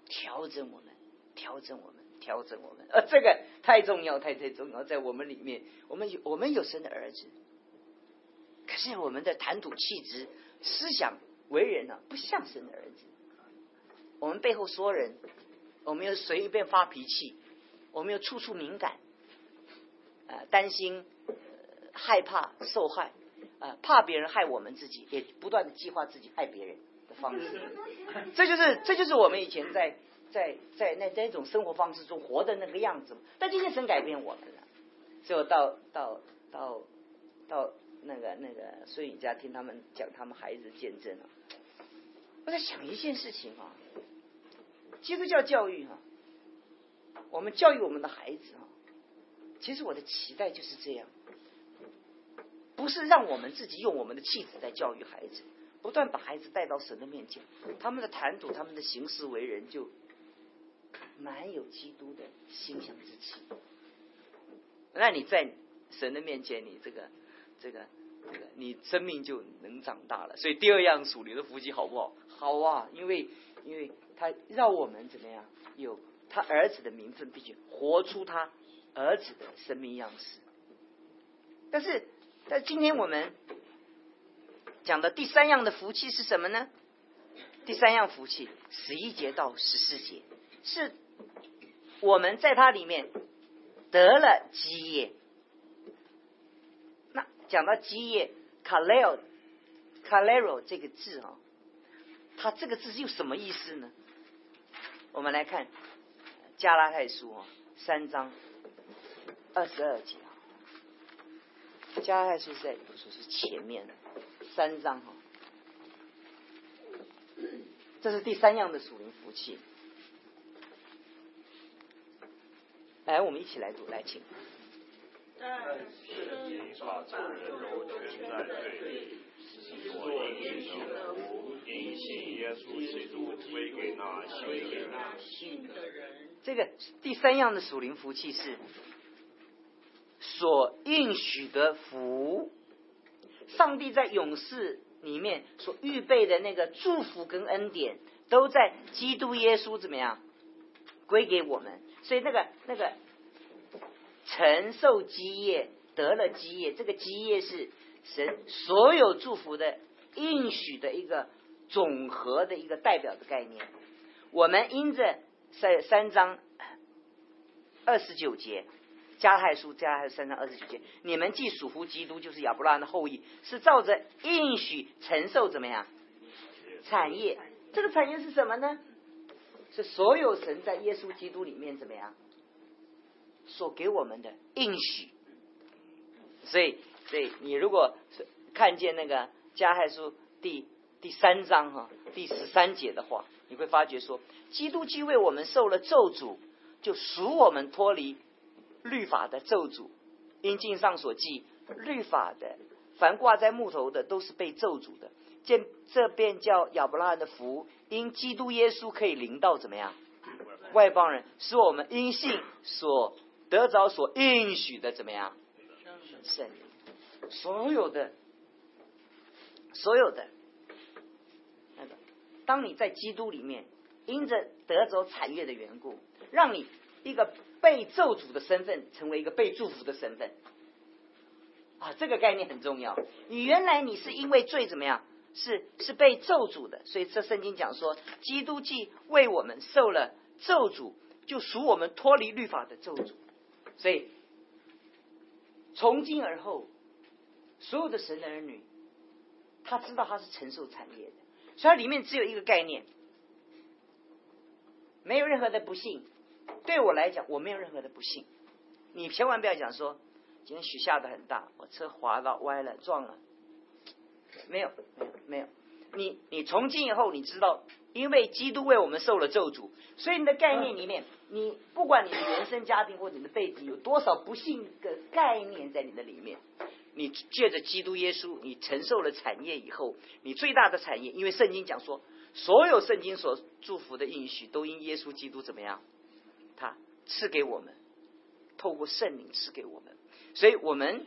Speaker 2: 调整我们，调整我们。调整我们，呃，这个太重要，太太重要，在我们里面，我们有我们有生的儿子，可是我们的谈吐、气质、思想、为人呢，不像生的儿子。我们背后说人，我们又随便发脾气，我们又处处敏感，呃，担心、害怕受害，呃，怕别人害我们自己，也不断的计划自己害别人方式。这就是这就是我们以前在。在在那那种生活方式中活的那个样子，但今天神改变我们了，就到到到到那个那个孙宇家听他们讲他们孩子见证了。我在想一件事情啊，基督教教育哈，我们教育我们的孩子哈，其实我的期待就是这样，不是让我们自己用我们的气质在教育孩子，不断把孩子带到神的面前，他们的谈吐，他们的行事为人就。蛮有基督的心想之气，那你在神的面前，你这个、这个、这个，你生命就能长大了。所以第二样属灵的福气好不好？好啊，因为因为他让我们怎么样，有他儿子的名分，并且活出他儿子的生命样式。但是，但今天我们讲的第三样的福气是什么呢？第三样福气，十一节到十四节是。我们在它里面得了基业。那讲到基业 c a l e r c a l e r o 这个字啊，它这个字又什么意思呢？我们来看加拉太书啊，三章二十二节啊，加拉太书在说是前面的三章哈，这是第三样的属灵福气。来，我们一起来读，来请。这个第三样的属灵福气是所应许的福，上帝在勇士里面所预备的那个祝福跟恩典，都在基督耶稣怎么样归给我们。所以那个那个承受基业得了基业，这个基业是神所有祝福的应许的一个总和的一个代表的概念。我们因着在三章二十九节加太书加害三章二十九节，你们既属乎基督，就是亚伯拉罕的后裔，是照着应许承受怎么样产业？这个产业是什么呢？是所有神在耶稣基督里面怎么样所给我们的应许，所以，所以你如果是看见那个加害书第第三章哈第十三节的话，你会发觉说，基督既为我们受了咒诅，就赎我们脱离律法的咒诅。因经上所记，律法的凡挂在木头的，都是被咒诅的。这这便叫亚伯拉罕的福，因基督耶稣可以临到怎么样？外邦人，使我们因信所得着所应许的怎么样？圣灵。所有的所有的那个，当你在基督里面，因着得着产业的缘故，让你一个被咒诅的身份成为一个被祝福的身份。啊，这个概念很重要。你原来你是因为罪怎么样？是是被咒诅的，所以这圣经讲说，基督既为我们受了咒诅，就赎我们脱离律法的咒诅。所以从今而后，所有的神的儿女，他知道他是承受产业的，所以它里面只有一个概念，没有任何的不幸。对我来讲，我没有任何的不幸。你千万不要讲说。今天雪下的很大，我车滑到歪了撞了，没有没有没有，你你从今以后你知道，因为基督为我们受了咒诅，所以你的概念里面，你不管你的原生家庭或你的背景有多少不幸的概念在你的里面，你借着基督耶稣，你承受了产业以后，你最大的产业，因为圣经讲说，所有圣经所祝福的应许都因耶稣基督怎么样，赐给我们，透过圣灵赐给我们。所以我们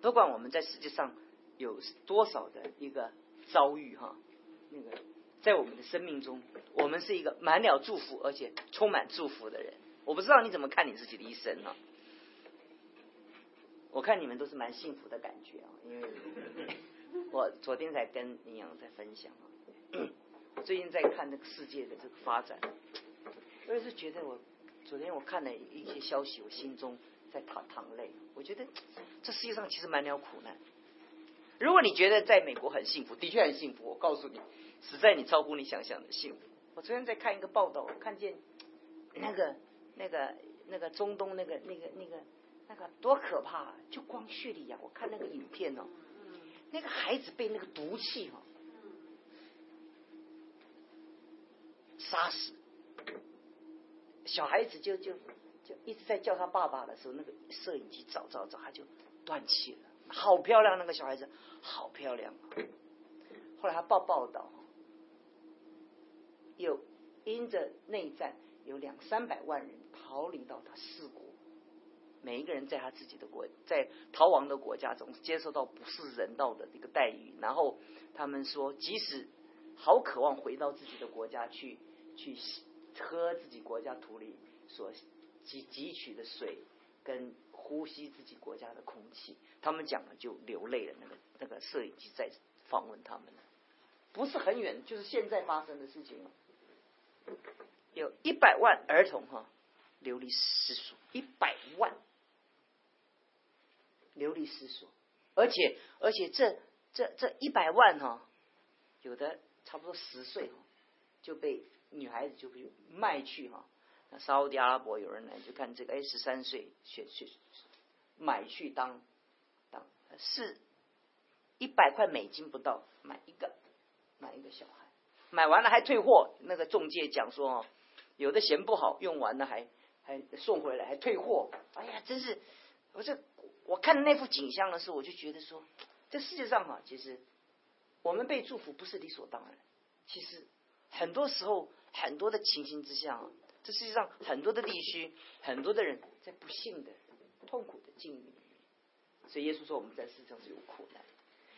Speaker 2: 不管我们在世界上有多少的一个遭遇哈，那个在我们的生命中，我们是一个满了祝福而且充满祝福的人。我不知道你怎么看你自己的一生呢？我看你们都是蛮幸福的感觉啊，因为 我昨天才跟林阳在分享啊，我最近在看这个世界的这个发展，我也是觉得我昨天我看了一些消息，我心中。在淌淌泪，我觉得这世界上其实蛮了苦难。如果你觉得在美国很幸福，的确很幸福，我告诉你，实在你超乎你想象的幸福。我昨天在看一个报道，我看见那个那个那个中东那个那个那个那个多可怕，就光叙利亚，我看那个影片哦，那个孩子被那个毒气哦杀死，小孩子就就。就一直在叫他爸爸的时候，那个摄影机找找找，他就断气了。好漂亮，那个小孩子好漂亮。后来他报报道，有因着内战，有两三百万人逃离到他四国，每一个人在他自己的国，在逃亡的国家中接受到不是人道的这个待遇。然后他们说，即使好渴望回到自己的国家去，去喝自己国家土里所。汲汲取的水，跟呼吸自己国家的空气，他们讲了就流泪了。那个那个摄影机在访问他们，不是很远，就是现在发生的事情有一百万儿童哈流离失所，一百万流离失所，而且而且这这这一百万哈，有的差不多十岁就被女孩子就被卖去哈。那沙特阿拉伯有人来就看这个，哎，十三岁选选买去当当是一百块美金不到买一个买一个小孩，买完了还退货。那个中介讲说哦，有的嫌不好，用完了还还送回来还退货。哎呀，真是我这我看那幅景象的时候，我就觉得说，这世界上哈，其实我们被祝福不是理所当然。其实很多时候很多的情形之下。这世界上很多的地区，很多的人在不幸的、痛苦的境遇里面，所以耶稣说我们在世上是有苦难。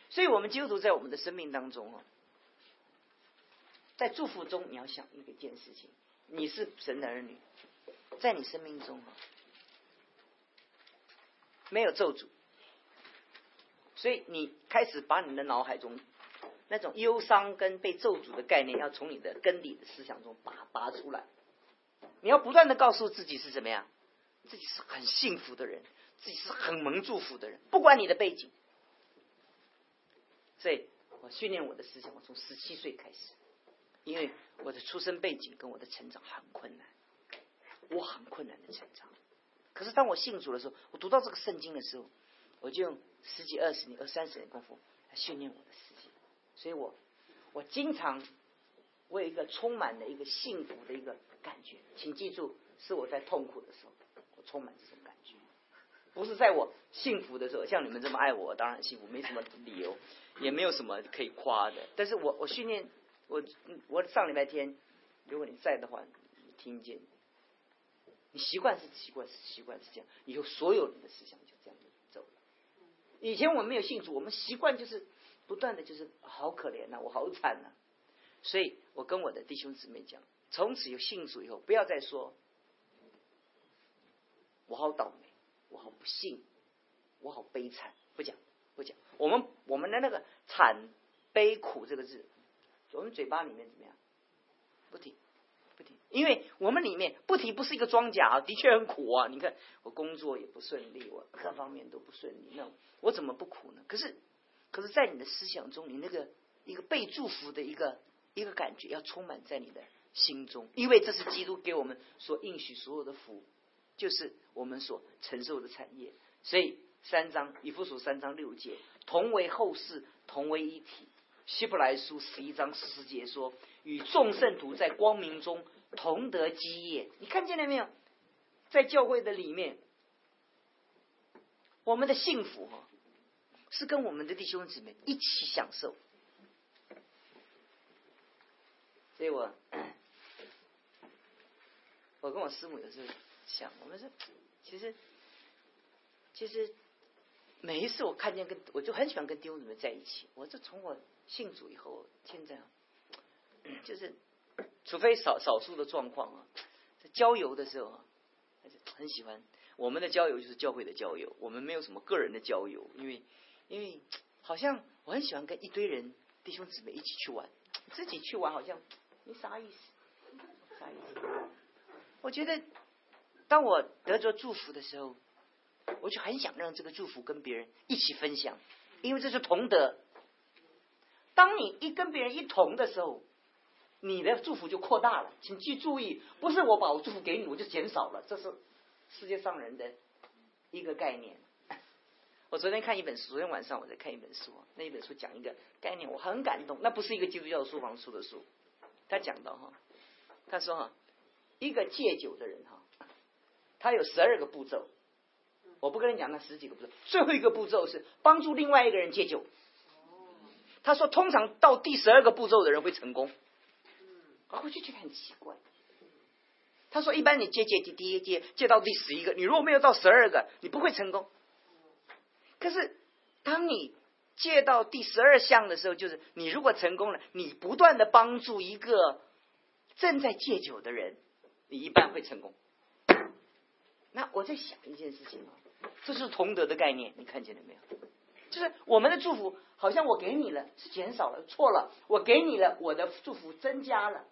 Speaker 2: 所以，我们基督徒在我们的生命当中哦，在祝福中，你要想一个件事情：你是神的儿女，在你生命中啊，没有咒诅，所以你开始把你的脑海中那种忧伤跟被咒诅的概念，要从你的根底的思想中拔拔出来。你要不断的告诉自己是怎么样，自己是很幸福的人，自己是很蒙祝福的人，不管你的背景。所以我训练我的思想，我从十七岁开始，因为我的出生背景跟我的成长很困难，我很困难的成长。可是当我信主的时候，我读到这个圣经的时候，我就用十几、二十年、二三十年功夫来训练我的思想。所以我我经常我有一个充满了一个幸福的一个。感觉，请记住，是我在痛苦的时候，我充满这种感觉，不是在我幸福的时候。像你们这么爱我，当然幸福，没什么理由，也没有什么可以夸的。但是我我训练我我上礼拜天，如果你在的话，你听见，你习惯是习惯是习惯是这样，以后所有人的思想就这样走了。以前我们没有信主，我们习惯就是不断的就是好可怜呐，我好惨呐。所以我跟我的弟兄姊妹讲，从此有信主以后，不要再说我好倒霉，我好不幸，我好悲惨，不讲不讲。我们我们的那个惨悲苦这个字，我们嘴巴里面怎么样？不提。因为我们里面不提不是一个装甲啊，的确很苦啊。你看我工作也不顺利，我各方面都不顺利，那我怎么不苦呢？可是，可是在你的思想中，你那个一个被祝福的一个一个感觉要充满在你的心中，因为这是基督给我们所应许所有的福，就是我们所承受的产业。所以三章以弗所三章六节同为后世，同为一体。希伯来书十一章十四节说，与众圣徒在光明中。同得基业，你看见了没有？在教会的里面，我们的幸福哈，是跟我们的弟兄姊妹一起享受。所以我，我跟我师母有时候想，我们说，其实，其实每一次我看见跟我就很喜欢跟弟兄姊妹在一起。我就从我信主以后，现在就是。除非少少数的状况啊，在郊游的时候啊，很喜欢我们的郊游就是教会的郊游，我们没有什么个人的郊游，因为因为好像我很喜欢跟一堆人弟兄姊妹一起去玩，自己去玩好像没啥意思，啥意思？我觉得当我得着祝福的时候，我就很想让这个祝福跟别人一起分享，因为这是同德。当你一跟别人一同的时候。你的祝福就扩大了，请记注意，不是我把我祝福给你，我就减少了，这是世界上人的一个概念。我昨天看一本书，昨天晚上我在看一本书，那一本书讲一个概念，我很感动。那不是一个基督教的书房出的书，他讲到哈，他说哈，一个戒酒的人哈，他有十二个步骤，我不跟你讲那十几个步骤，最后一个步骤是帮助另外一个人戒酒。他说，通常到第十二个步骤的人会成功。我就觉得很奇怪。他说：“一般你戒戒第第一接接到第十一个，你如果没有到十二个，你不会成功。可是当你借到第十二项的时候，就是你如果成功了，你不断的帮助一个正在戒酒的人，你一般会成功。那我在想一件事情啊，这是同德的概念，你看见了没有？就是我们的祝福，好像我给你了是减少了，错了，我给你了，我的祝福增加了。”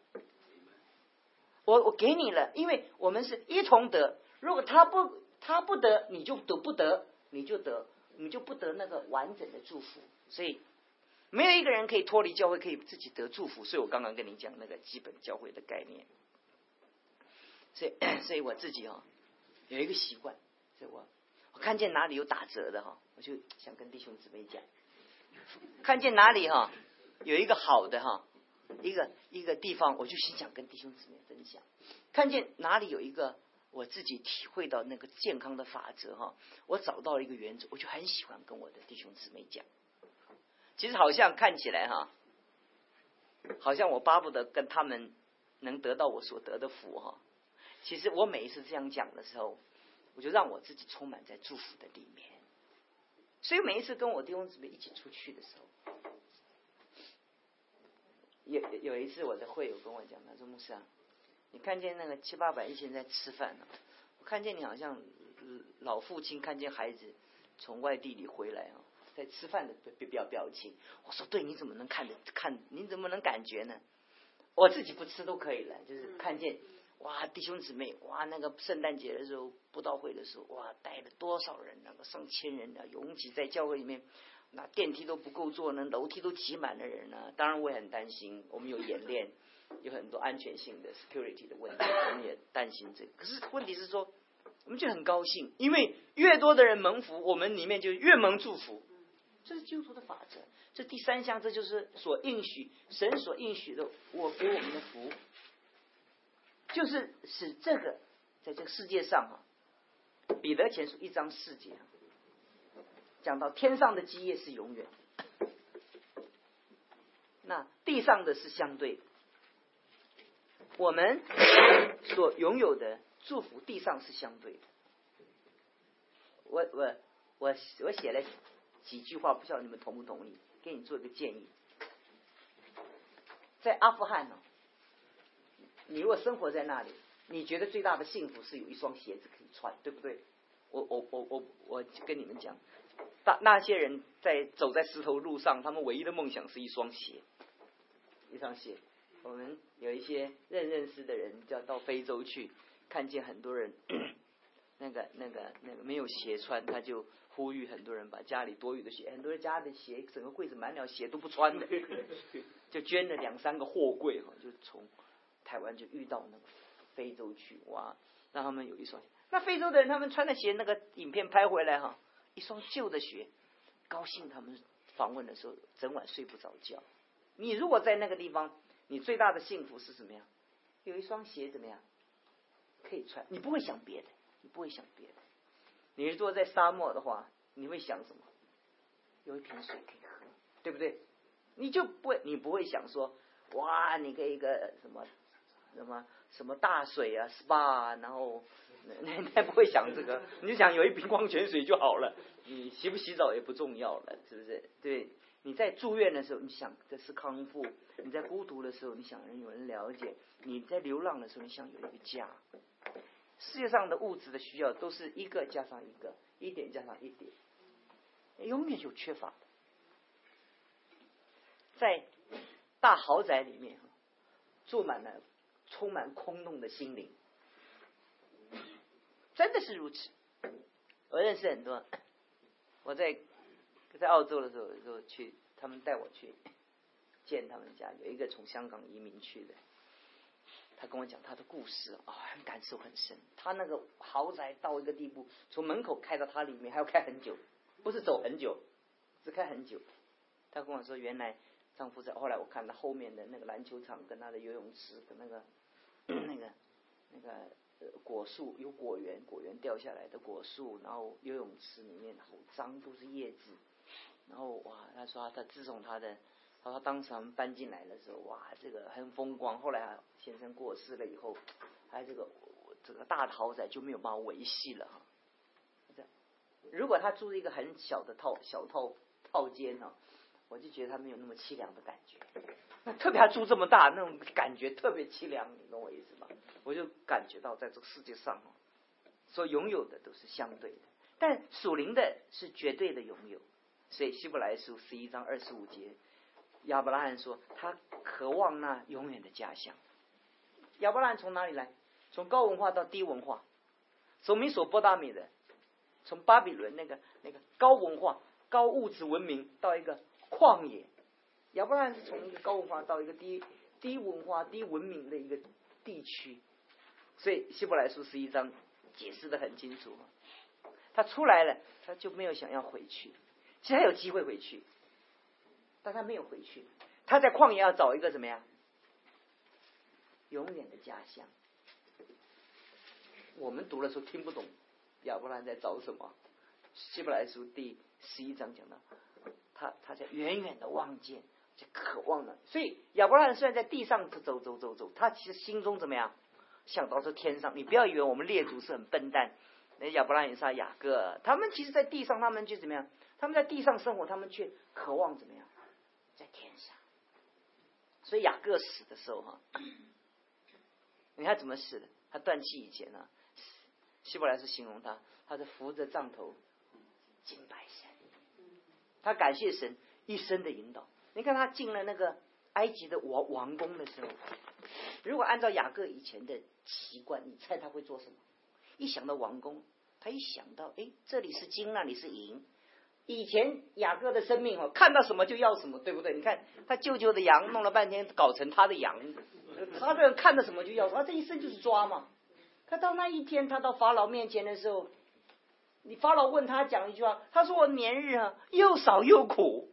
Speaker 2: 我我给你了，因为我们是一同得。如果他不他不得，你就得不得，你就得，你就不得那个完整的祝福。所以没有一个人可以脱离教会，可以自己得祝福。所以我刚刚跟你讲那个基本教会的概念。所以 所以我自己哦有一个习惯，所以我我看见哪里有打折的哈，我就想跟弟兄姊妹讲，看见哪里哈有一个好的哈。一个一个地方，我就心想跟弟兄姊妹分享。看见哪里有一个我自己体会到那个健康的法则哈，我找到了一个原则，我就很喜欢跟我的弟兄姊妹讲。其实好像看起来哈，好像我巴不得跟他们能得到我所得的福哈。其实我每一次这样讲的时候，我就让我自己充满在祝福的里面。所以每一次跟我弟兄姊妹一起出去的时候。有有一次我的会友跟我讲，他说牧师啊，你看见那个七八百一群在吃饭呢，我看见你好像老父亲看见孩子从外地里回来啊，在吃饭的表表表情。我说对，你怎么能看得看？你怎么能感觉呢？我自己不吃都可以了，就是看见哇弟兄姊妹哇那个圣诞节的时候布道会的时候哇带了多少人，那个上千人啊拥挤在教会里面。那电梯都不够坐呢，楼梯都挤满了人呢。当然我也很担心，我们有演练，有很多安全性的 security 的问题，我们也担心这个。可是问题是说，我们就很高兴，因为越多的人蒙福，我们里面就越蒙祝福。这是基督徒的法则。这第三项，这就是所应许神所应许的，我给我们的福，就是使这个在这个世界上啊，彼得前书一章四节。讲到天上的基业是永远，那地上的是相对。我们所拥有的祝福，地上是相对的。我我我我写了几句话，不晓得你们同不同意？给你做一个建议。在阿富汗呢，你如果生活在那里，你觉得最大的幸福是有一双鞋子可以穿，对不对？我我我我我跟你们讲，那那些人在走在石头路上，他们唯一的梦想是一双鞋，一双鞋。我们有一些认认识的人，就要到非洲去，看见很多人，那个那个那个没有鞋穿，他就呼吁很多人把家里多余的鞋，很多人家的鞋整个柜子满了鞋都不穿的，就捐了两三个货柜哈，就从台湾就运到那个非洲去，哇，让他们有一双。那非洲的人，他们穿的鞋，那个影片拍回来哈，一双旧的鞋，高兴他们访问的时候，整晚睡不着觉。你如果在那个地方，你最大的幸福是什么样？有一双鞋怎么样？可以穿，你不会想别的，你不会想别的。你如果在沙漠的话，你会想什么？有一瓶水可以喝，对不对？你就不会，你不会想说，哇，你给一个什么什么什么大水啊，SPA，然后。那那不会想这个，你就想有一瓶矿泉水就好了。你洗不洗澡也不重要了，是不是？对，你在住院的时候，你想的是康复；你在孤独的时候，你想人有人了解；你在流浪的时候，你想有一个家。世界上的物质的需要都是一个加上一个，一点加上一点，永远有缺乏的。在大豪宅里面，住满了充满空洞的心灵。真的是如此，我认识很多。我在在澳洲的时候，就去，他们带我去见他们家，有一个从香港移民去的，他跟我讲他的故事啊，感受很深。他那个豪宅到一个地步，从门口开到他里面还要开很久，不是走很久，是开很久。他跟我说，原来丈夫在，后来我看到后面的那个篮球场跟他的游泳池跟那个那个那个。果树有果园，果园掉下来的果树，然后游泳池里面好脏，都是叶子。然后哇，他说他自从他的，他说当时他们搬进来的时候，哇，这个很风光。后来先生过世了以后，还这个这个大豪宅就没有办法维系了哈。如果他住一个很小的套小套套间呢，我就觉得他没有那么凄凉的感觉。那特别他住这么大，那种感觉特别凄凉，你懂我意思吧？我就感觉到，在这个世界上哦，所拥有的都是相对的，但属灵的是绝对的拥有。所以希伯来书十一章二十五节，亚伯拉罕说他渴望那永远的家乡。亚伯拉罕从哪里来？从高文化到低文化，从米索波达米的，从巴比伦那个那个高文化、高物质文明到一个旷野。亚伯拉罕是从一个高文化到一个低低文化、低文明的一个地区。所以希伯来书十一章解释的很清楚，他出来了，他就没有想要回去，其实他有机会回去，但他没有回去，他在旷野要找一个怎么样，永远的家乡。我们读的时候听不懂亚伯兰在找什么，希伯来书第十一章讲到，他他在远远的望见，就渴望了。所以亚伯兰虽然在地上走走走走，他其实心中怎么样？想到这天上，你不要以为我们列祖是很笨蛋。那亚伯拉罕、撒、雅各，他们其实，在地上，他们就怎么样？他们在地上生活，他们却渴望怎么样？在天上。所以雅各死的时候，哈，你看怎么死的？他断气以前呢，希伯来是形容他，他是扶着杖头敬拜神，他感谢神一生的引导。你看他进了那个埃及的王王宫的时候，如果按照雅各以前的。习惯，你猜他会做什么？一想到王宫，他一想到，哎，这里是金，那里是银。以前雅各的生命哦，看到什么就要什么，对不对？你看他舅舅的羊，弄了半天搞成他的羊，他这看到什么就要，他这一生就是抓嘛。他到那一天，他到法老面前的时候，你法老问他讲一句话，他说我年日啊又少又苦。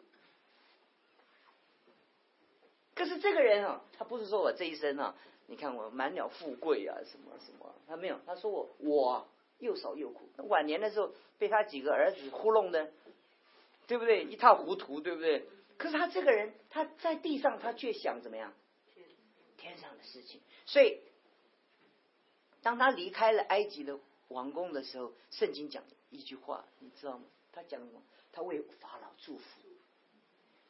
Speaker 2: 可是这个人啊，他不是说我这一生啊。你看我满了富贵啊，什么什么？他没有，他说我我又少又苦。晚年的时候被他几个儿子糊弄的，对不对？一塌糊涂，对不对？可是他这个人，他在地上，他却想怎么样？天上的事情。所以，当他离开了埃及的王宫的时候，圣经讲一句话，你知道吗？他讲什么？他为法老祝福。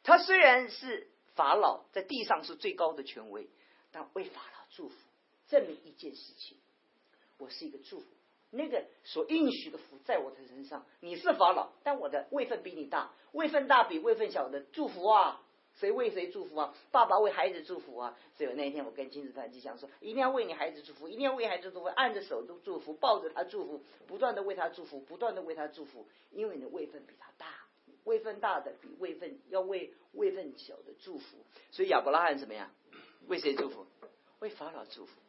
Speaker 2: 他虽然是法老，在地上是最高的权威，但为法老祝福，证明一件事情：我是一个祝福。那个所应许的福在我的身上，你是法老，但我的位分比你大，位分大比位分小的祝福啊！谁为谁祝福啊？爸爸为孩子祝福啊！所以那一天我跟亲子团就想说，一定要为你孩子祝福，一定要为孩子祝福，按着手都祝福，抱着他祝福，不断的为他祝福，不断的为他祝福，因为你的位分比他大，位分大的比位分要为位分小的祝福。所以亚伯拉罕怎么样？为谁祝福？为法老祝福。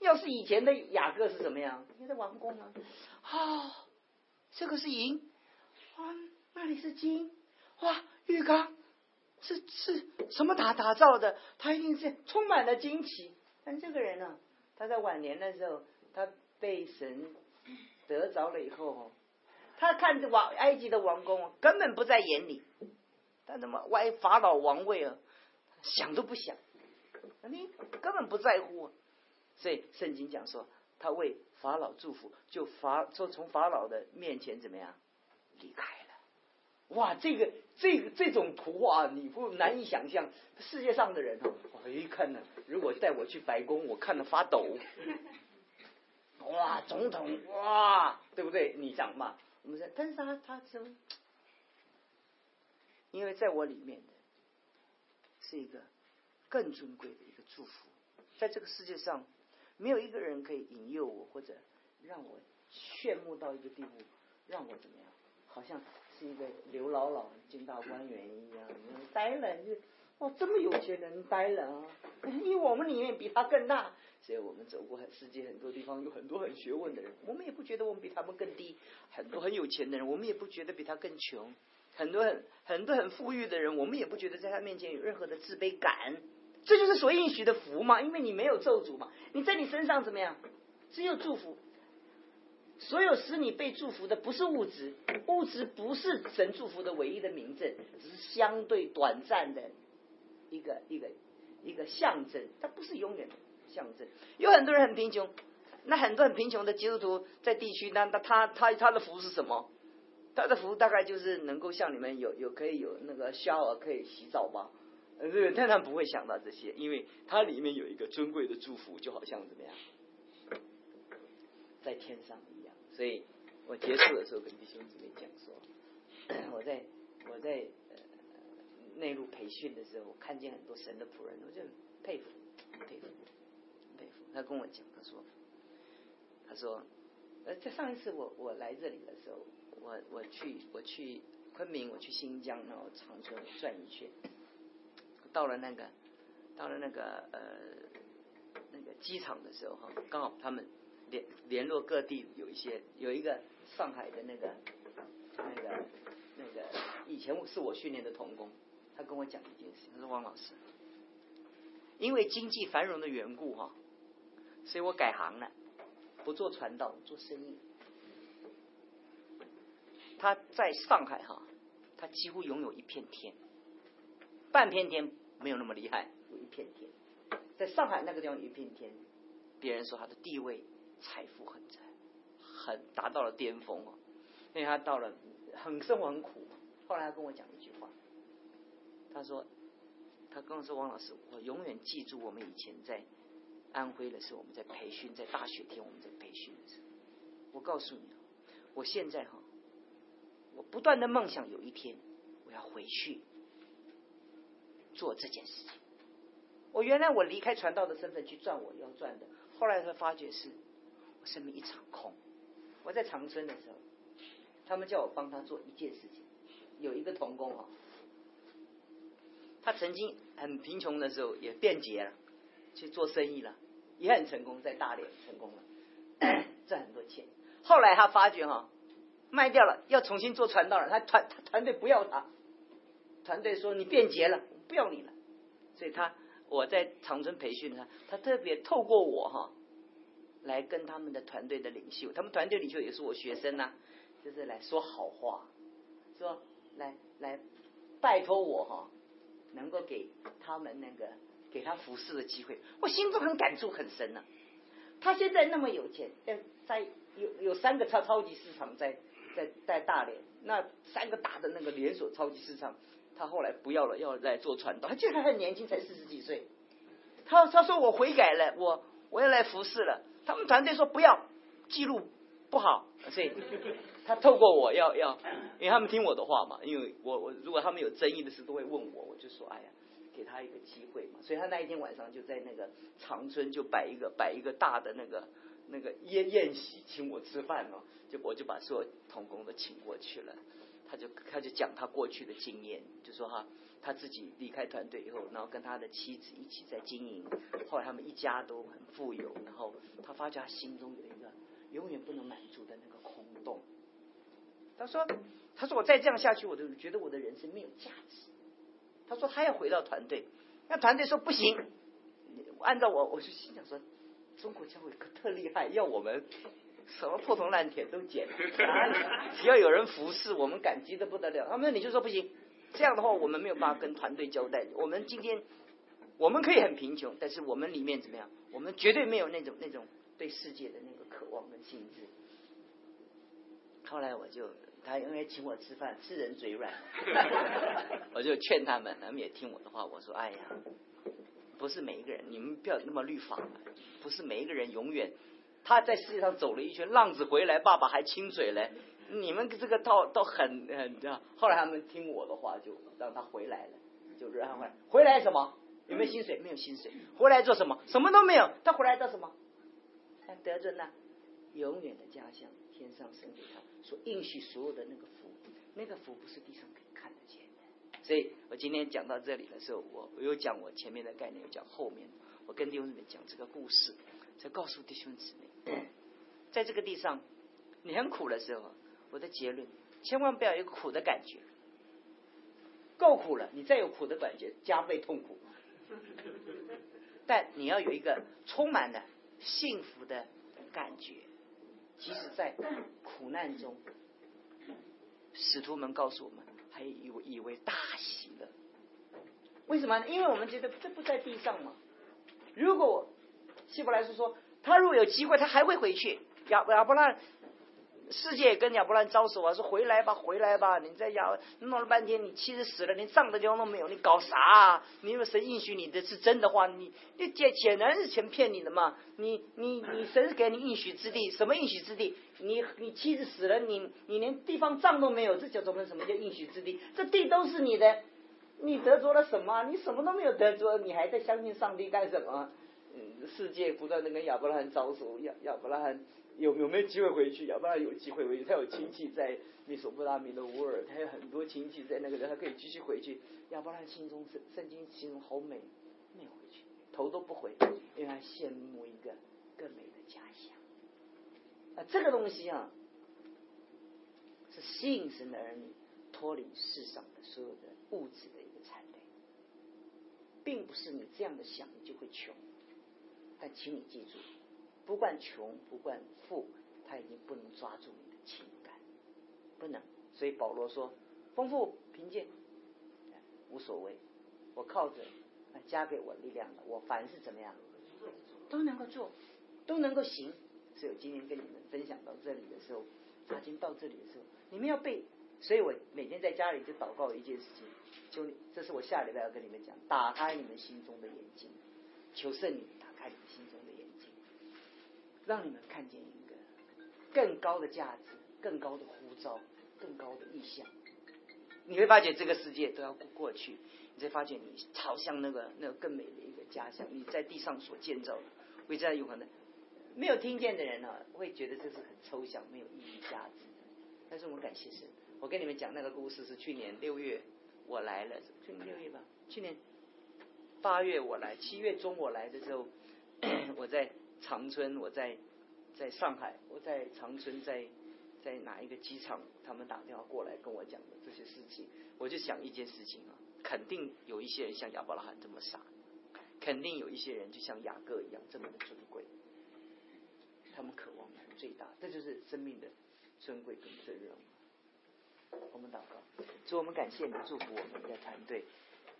Speaker 2: 要是以前的雅各是怎么样？你在王宫啊，啊，这个是银，啊，那里是金，哇，浴缸是是什么打打造的？他一定是充满了惊奇。但这个人呢，他在晚年的时候，他被神得着了以后，他看着王埃及的王宫根本不在眼里，他怎么歪法老王位啊？想都不想，你根本不在乎。所以圣经讲说，他为法老祝福，就法说从法老的面前怎么样离开了。哇，这个这个这种图画你不难以想象。世界上的人哦，我一看呢，如果带我去白宫，我看了发抖。哇，总统哇，对不对？你想嘛？我们说，但是他他什么？因为在我里面的是一个更尊贵的一个祝福，在这个世界上。没有一个人可以引诱我，或者让我炫目到一个地步，让我怎么样？好像是一个刘姥姥进大观园一样，呆了就哦，这么有钱人呆了啊！因为我们里面比他更大，所以我们走过很世界很多地方，有很多很学问的人，我们也不觉得我们比他们更低。很多很有钱的人，我们也不觉得比他更穷。很多很很多很富裕的人，我们也不觉得在他面前有任何的自卑感。这就是所应许的福嘛，因为你没有咒诅嘛，你在你身上怎么样？只有祝福。所有使你被祝福的不是物质，物质不是神祝福的唯一的名证，只是相对短暂的一个一个一个象征，它不是永远的象征。有很多人很贫穷，那很多很贫穷的基督徒在地区，那那他他他的福是什么？他的福大概就是能够像你们有有可以有那个 shower 可以洗澡吧。呃，但他不会想到这些，因为它里面有一个尊贵的祝福，就好像怎么样，在天上一样。所以我结束的时候跟弟兄姊妹讲说，我在我在呃内陆培训的时候，我看见很多神的仆人，我就佩服佩服佩服。他跟我讲，他说他说呃，在上一次我我来这里的时候，我我去我去昆明，我去新疆，然后长春转一圈。到了那个，到了那个呃那个机场的时候哈，刚好他们联联络各地有一些有一个上海的那个那个那个以前是我训练的童工，他跟我讲一件事，他说王老师，因为经济繁荣的缘故哈，所以我改行了，不做传道，做生意。他在上海哈，他几乎拥有一片天，半片天。没有那么厉害，有一片天，在上海那个地方有一片天，别人说他的地位、财富很在，很达到了巅峰哦。因为他到了很生活很苦，后来他跟我讲一句话，他说，他跟我说王老师，我永远记住我们以前在安徽的时候，我们在培训，在大雪天我们在培训的时候，我告诉你，我现在哈，我不断的梦想有一天我要回去。做这件事情，我原来我离开传道的身份去赚我要赚的，后来才发觉是我生命一场空。我在长春的时候，他们叫我帮他做一件事情，有一个童工啊，他曾经很贫穷的时候也变节了，去做生意了，也很成功，在大连成功了，赚很多钱。后来他发觉哈，卖掉了，要重新做传道了，他团他团队不要他，团队说你变节了。不要你了，所以他我在长春培训他，他特别透过我哈，来跟他们的团队的领袖，他们团队领袖也是我学生呐，就是来说好话，说来来拜托我哈，能够给他们那个给他服侍的机会，我心中很感触很深呐。他现在那么有钱，在在有有三个超超级市场在在在大连那三个大的那个连锁超级市场，他后来不要了，要来做传道。他竟然很年轻，才四十几岁。他他说我悔改了，我我要来服侍了。他们团队说不要记录不好，所以他透过我要要，因为他们听我的话嘛。因为我我如果他们有争议的事都会问我，我就说哎呀，给他一个机会嘛。所以他那一天晚上就在那个长春就摆一个摆一个大的那个那个宴宴席，请我吃饭嘛。就我就把所有童工都请过去了。他就他就讲他过去的经验，就说哈。他自己离开团队以后，然后跟他的妻子一起在经营，后来他们一家都很富有，然后他发觉他心中有一个永远不能满足的那个空洞。他说：“他说我再这样下去，我都觉得我的人生没有价值。”他说他要回到团队，那团队说不行，按照我，我就心想说，中国教会可特厉害，要我们什么破铜烂铁都捡，只要有人服侍，我们感激的不得了。他们你就说不行。这样的话，我们没有办法跟团队交代。我们今天我们可以很贫穷，但是我们里面怎么样？我们绝对没有那种那种对世界的那个渴望跟心智。后来我就他因为请我吃饭，吃人嘴软，我就劝他们，他们也听我的话。我说：“哎呀，不是每一个人，你们不要那么律法，不是每一个人永远他在世界上走了一圈，浪子回来，爸爸还亲嘴嘞。”你们这个倒倒很很这样，后来他们听我的话，就让他回来了，就让他回来。回来什么？有没有薪水？没有薪水。回来做什么？什么都没有。他回来做什么？得着呢，永远的家乡，天上神给他所应许所有的那个福，那个福不是地上可以看得见的。所以我今天讲到这里的时候，我我又讲我前面的概念，又讲后面。我跟弟兄姊妹讲这个故事，才告诉弟兄姊妹，在这个地上，你很苦的时候。我的结论，千万不要有苦的感觉，够苦了，你再有苦的感觉，加倍痛苦。但你要有一个充满了幸福的感觉，即使在苦难中，使徒们告诉我们，还以为以为大喜乐。为什么？因为我们觉得这不在地上嘛。如果希伯来书说，他如果有机会，他还会回去。亚亚伯拉。世界跟亚伯拉招手啊，说回来吧，回来吧！你在亚弄了半天，你妻子死了，连葬的地方都没有，你搞啥？啊？你以为神应许你的是真的话，你你简显然是全骗你的嘛！你你你神给你应许之地，什么应许之地？你你妻子死了，你你连地方葬都没有，这叫做什么叫应许之地？这地都是你的，你得着了什么？你什么都没有得着，你还在相信上帝干什么？世界不断的跟亚伯拉罕招手，亚亚伯拉罕。有有没有机会回去？亚伯拉罕有机会回去，他有亲戚在密索布达米的乌尔，他有很多亲戚在那个人，他可以继续回去。亚伯拉罕心中圣圣经形容好美，没有回去，头都不回，因为他羡慕一个更美的家乡。啊，这个东西啊，是吸引神的儿女脱离世上的所有的物质的一个产类，并不是你这样的想你就会穷，但请你记住。不管穷不管富，他已经不能抓住你的情感，不能。所以保罗说：“丰富贫贱无所谓，我靠着加给我力量的，我凡是怎么样都能够做，都能够行。”所以我今天跟你们分享到这里的时候，已经到这里的时候，你们要背。所以我每天在家里就祷告一件事情，求你这是我下礼拜要跟你们讲，打开你们心中的眼睛，求圣灵打开你们心中的眼睛。让你们看见一个更高的价值、更高的呼召、更高的意向。你会发觉这个世界都要过去，你才发现你朝向那个那个更美的一个家乡。你在地上所建造的，会这样有可能没有听见的人呢，会觉得这是很抽象、没有意义、价值。但是我们感谢神，我跟你们讲那个故事是去年六月我来了，去年六月吧，去年八月我来，七月中我来的时候，我在。长春，我在在上海，我在长春，在在哪一个机场？他们打电话过来跟我讲的这些事情，我就想一件事情啊，肯定有一些人像亚伯拉罕这么傻，肯定有一些人就像雅各一样这么的尊贵，他们渴望最大，这就是生命的尊贵跟责任。我们祷告，祝我们感谢你，祝福我们的团队。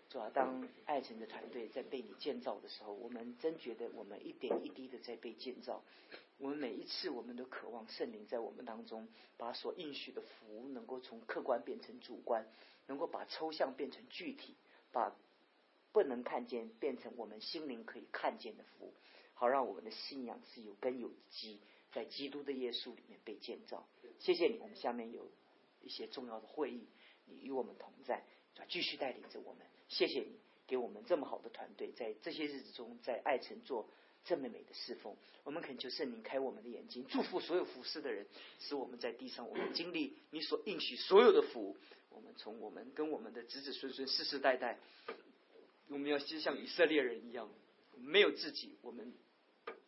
Speaker 2: 主要当爱情的团队在被你建造的时候，我们真觉得我们一点一滴的在被建造，我们每一次，我们都渴望圣灵在我们当中，把所应许的福能够从客观变成主观，能够把抽象变成具体，把不能看见变成我们心灵可以看见的福，好让我们的信仰是有根有基，在基督的耶稣里面被建造。谢谢你，我们下面有一些重要的会议，你与我们同在，继续带领着我们。谢谢你给我们这么好的团队，在这些日子中，在爱城做。这么美的侍奉，我们恳求圣灵开我们的眼睛，祝福所有服侍的人，使我们在地上，我们经历你所应许所有的福。我们从我们跟我们的子子孙孙世世代代，我们要像以色列人一样，没有自己，我们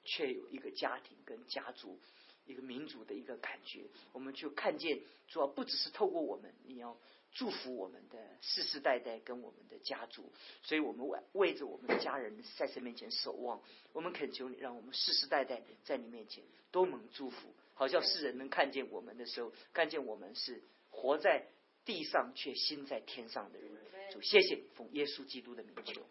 Speaker 2: 却有一个家庭跟家族，一个民族的一个感觉。我们就看见，主要不只是透过我们，你要。祝福我们的世世代代跟我们的家族，所以我们为为着我们的家人在神面前守望，我们恳求你，让我们世世代代在你面前都蒙祝福，好叫世人能看见我们的时候，看见我们是活在地上却心在天上的人。主，谢谢，奉耶稣基督的名求。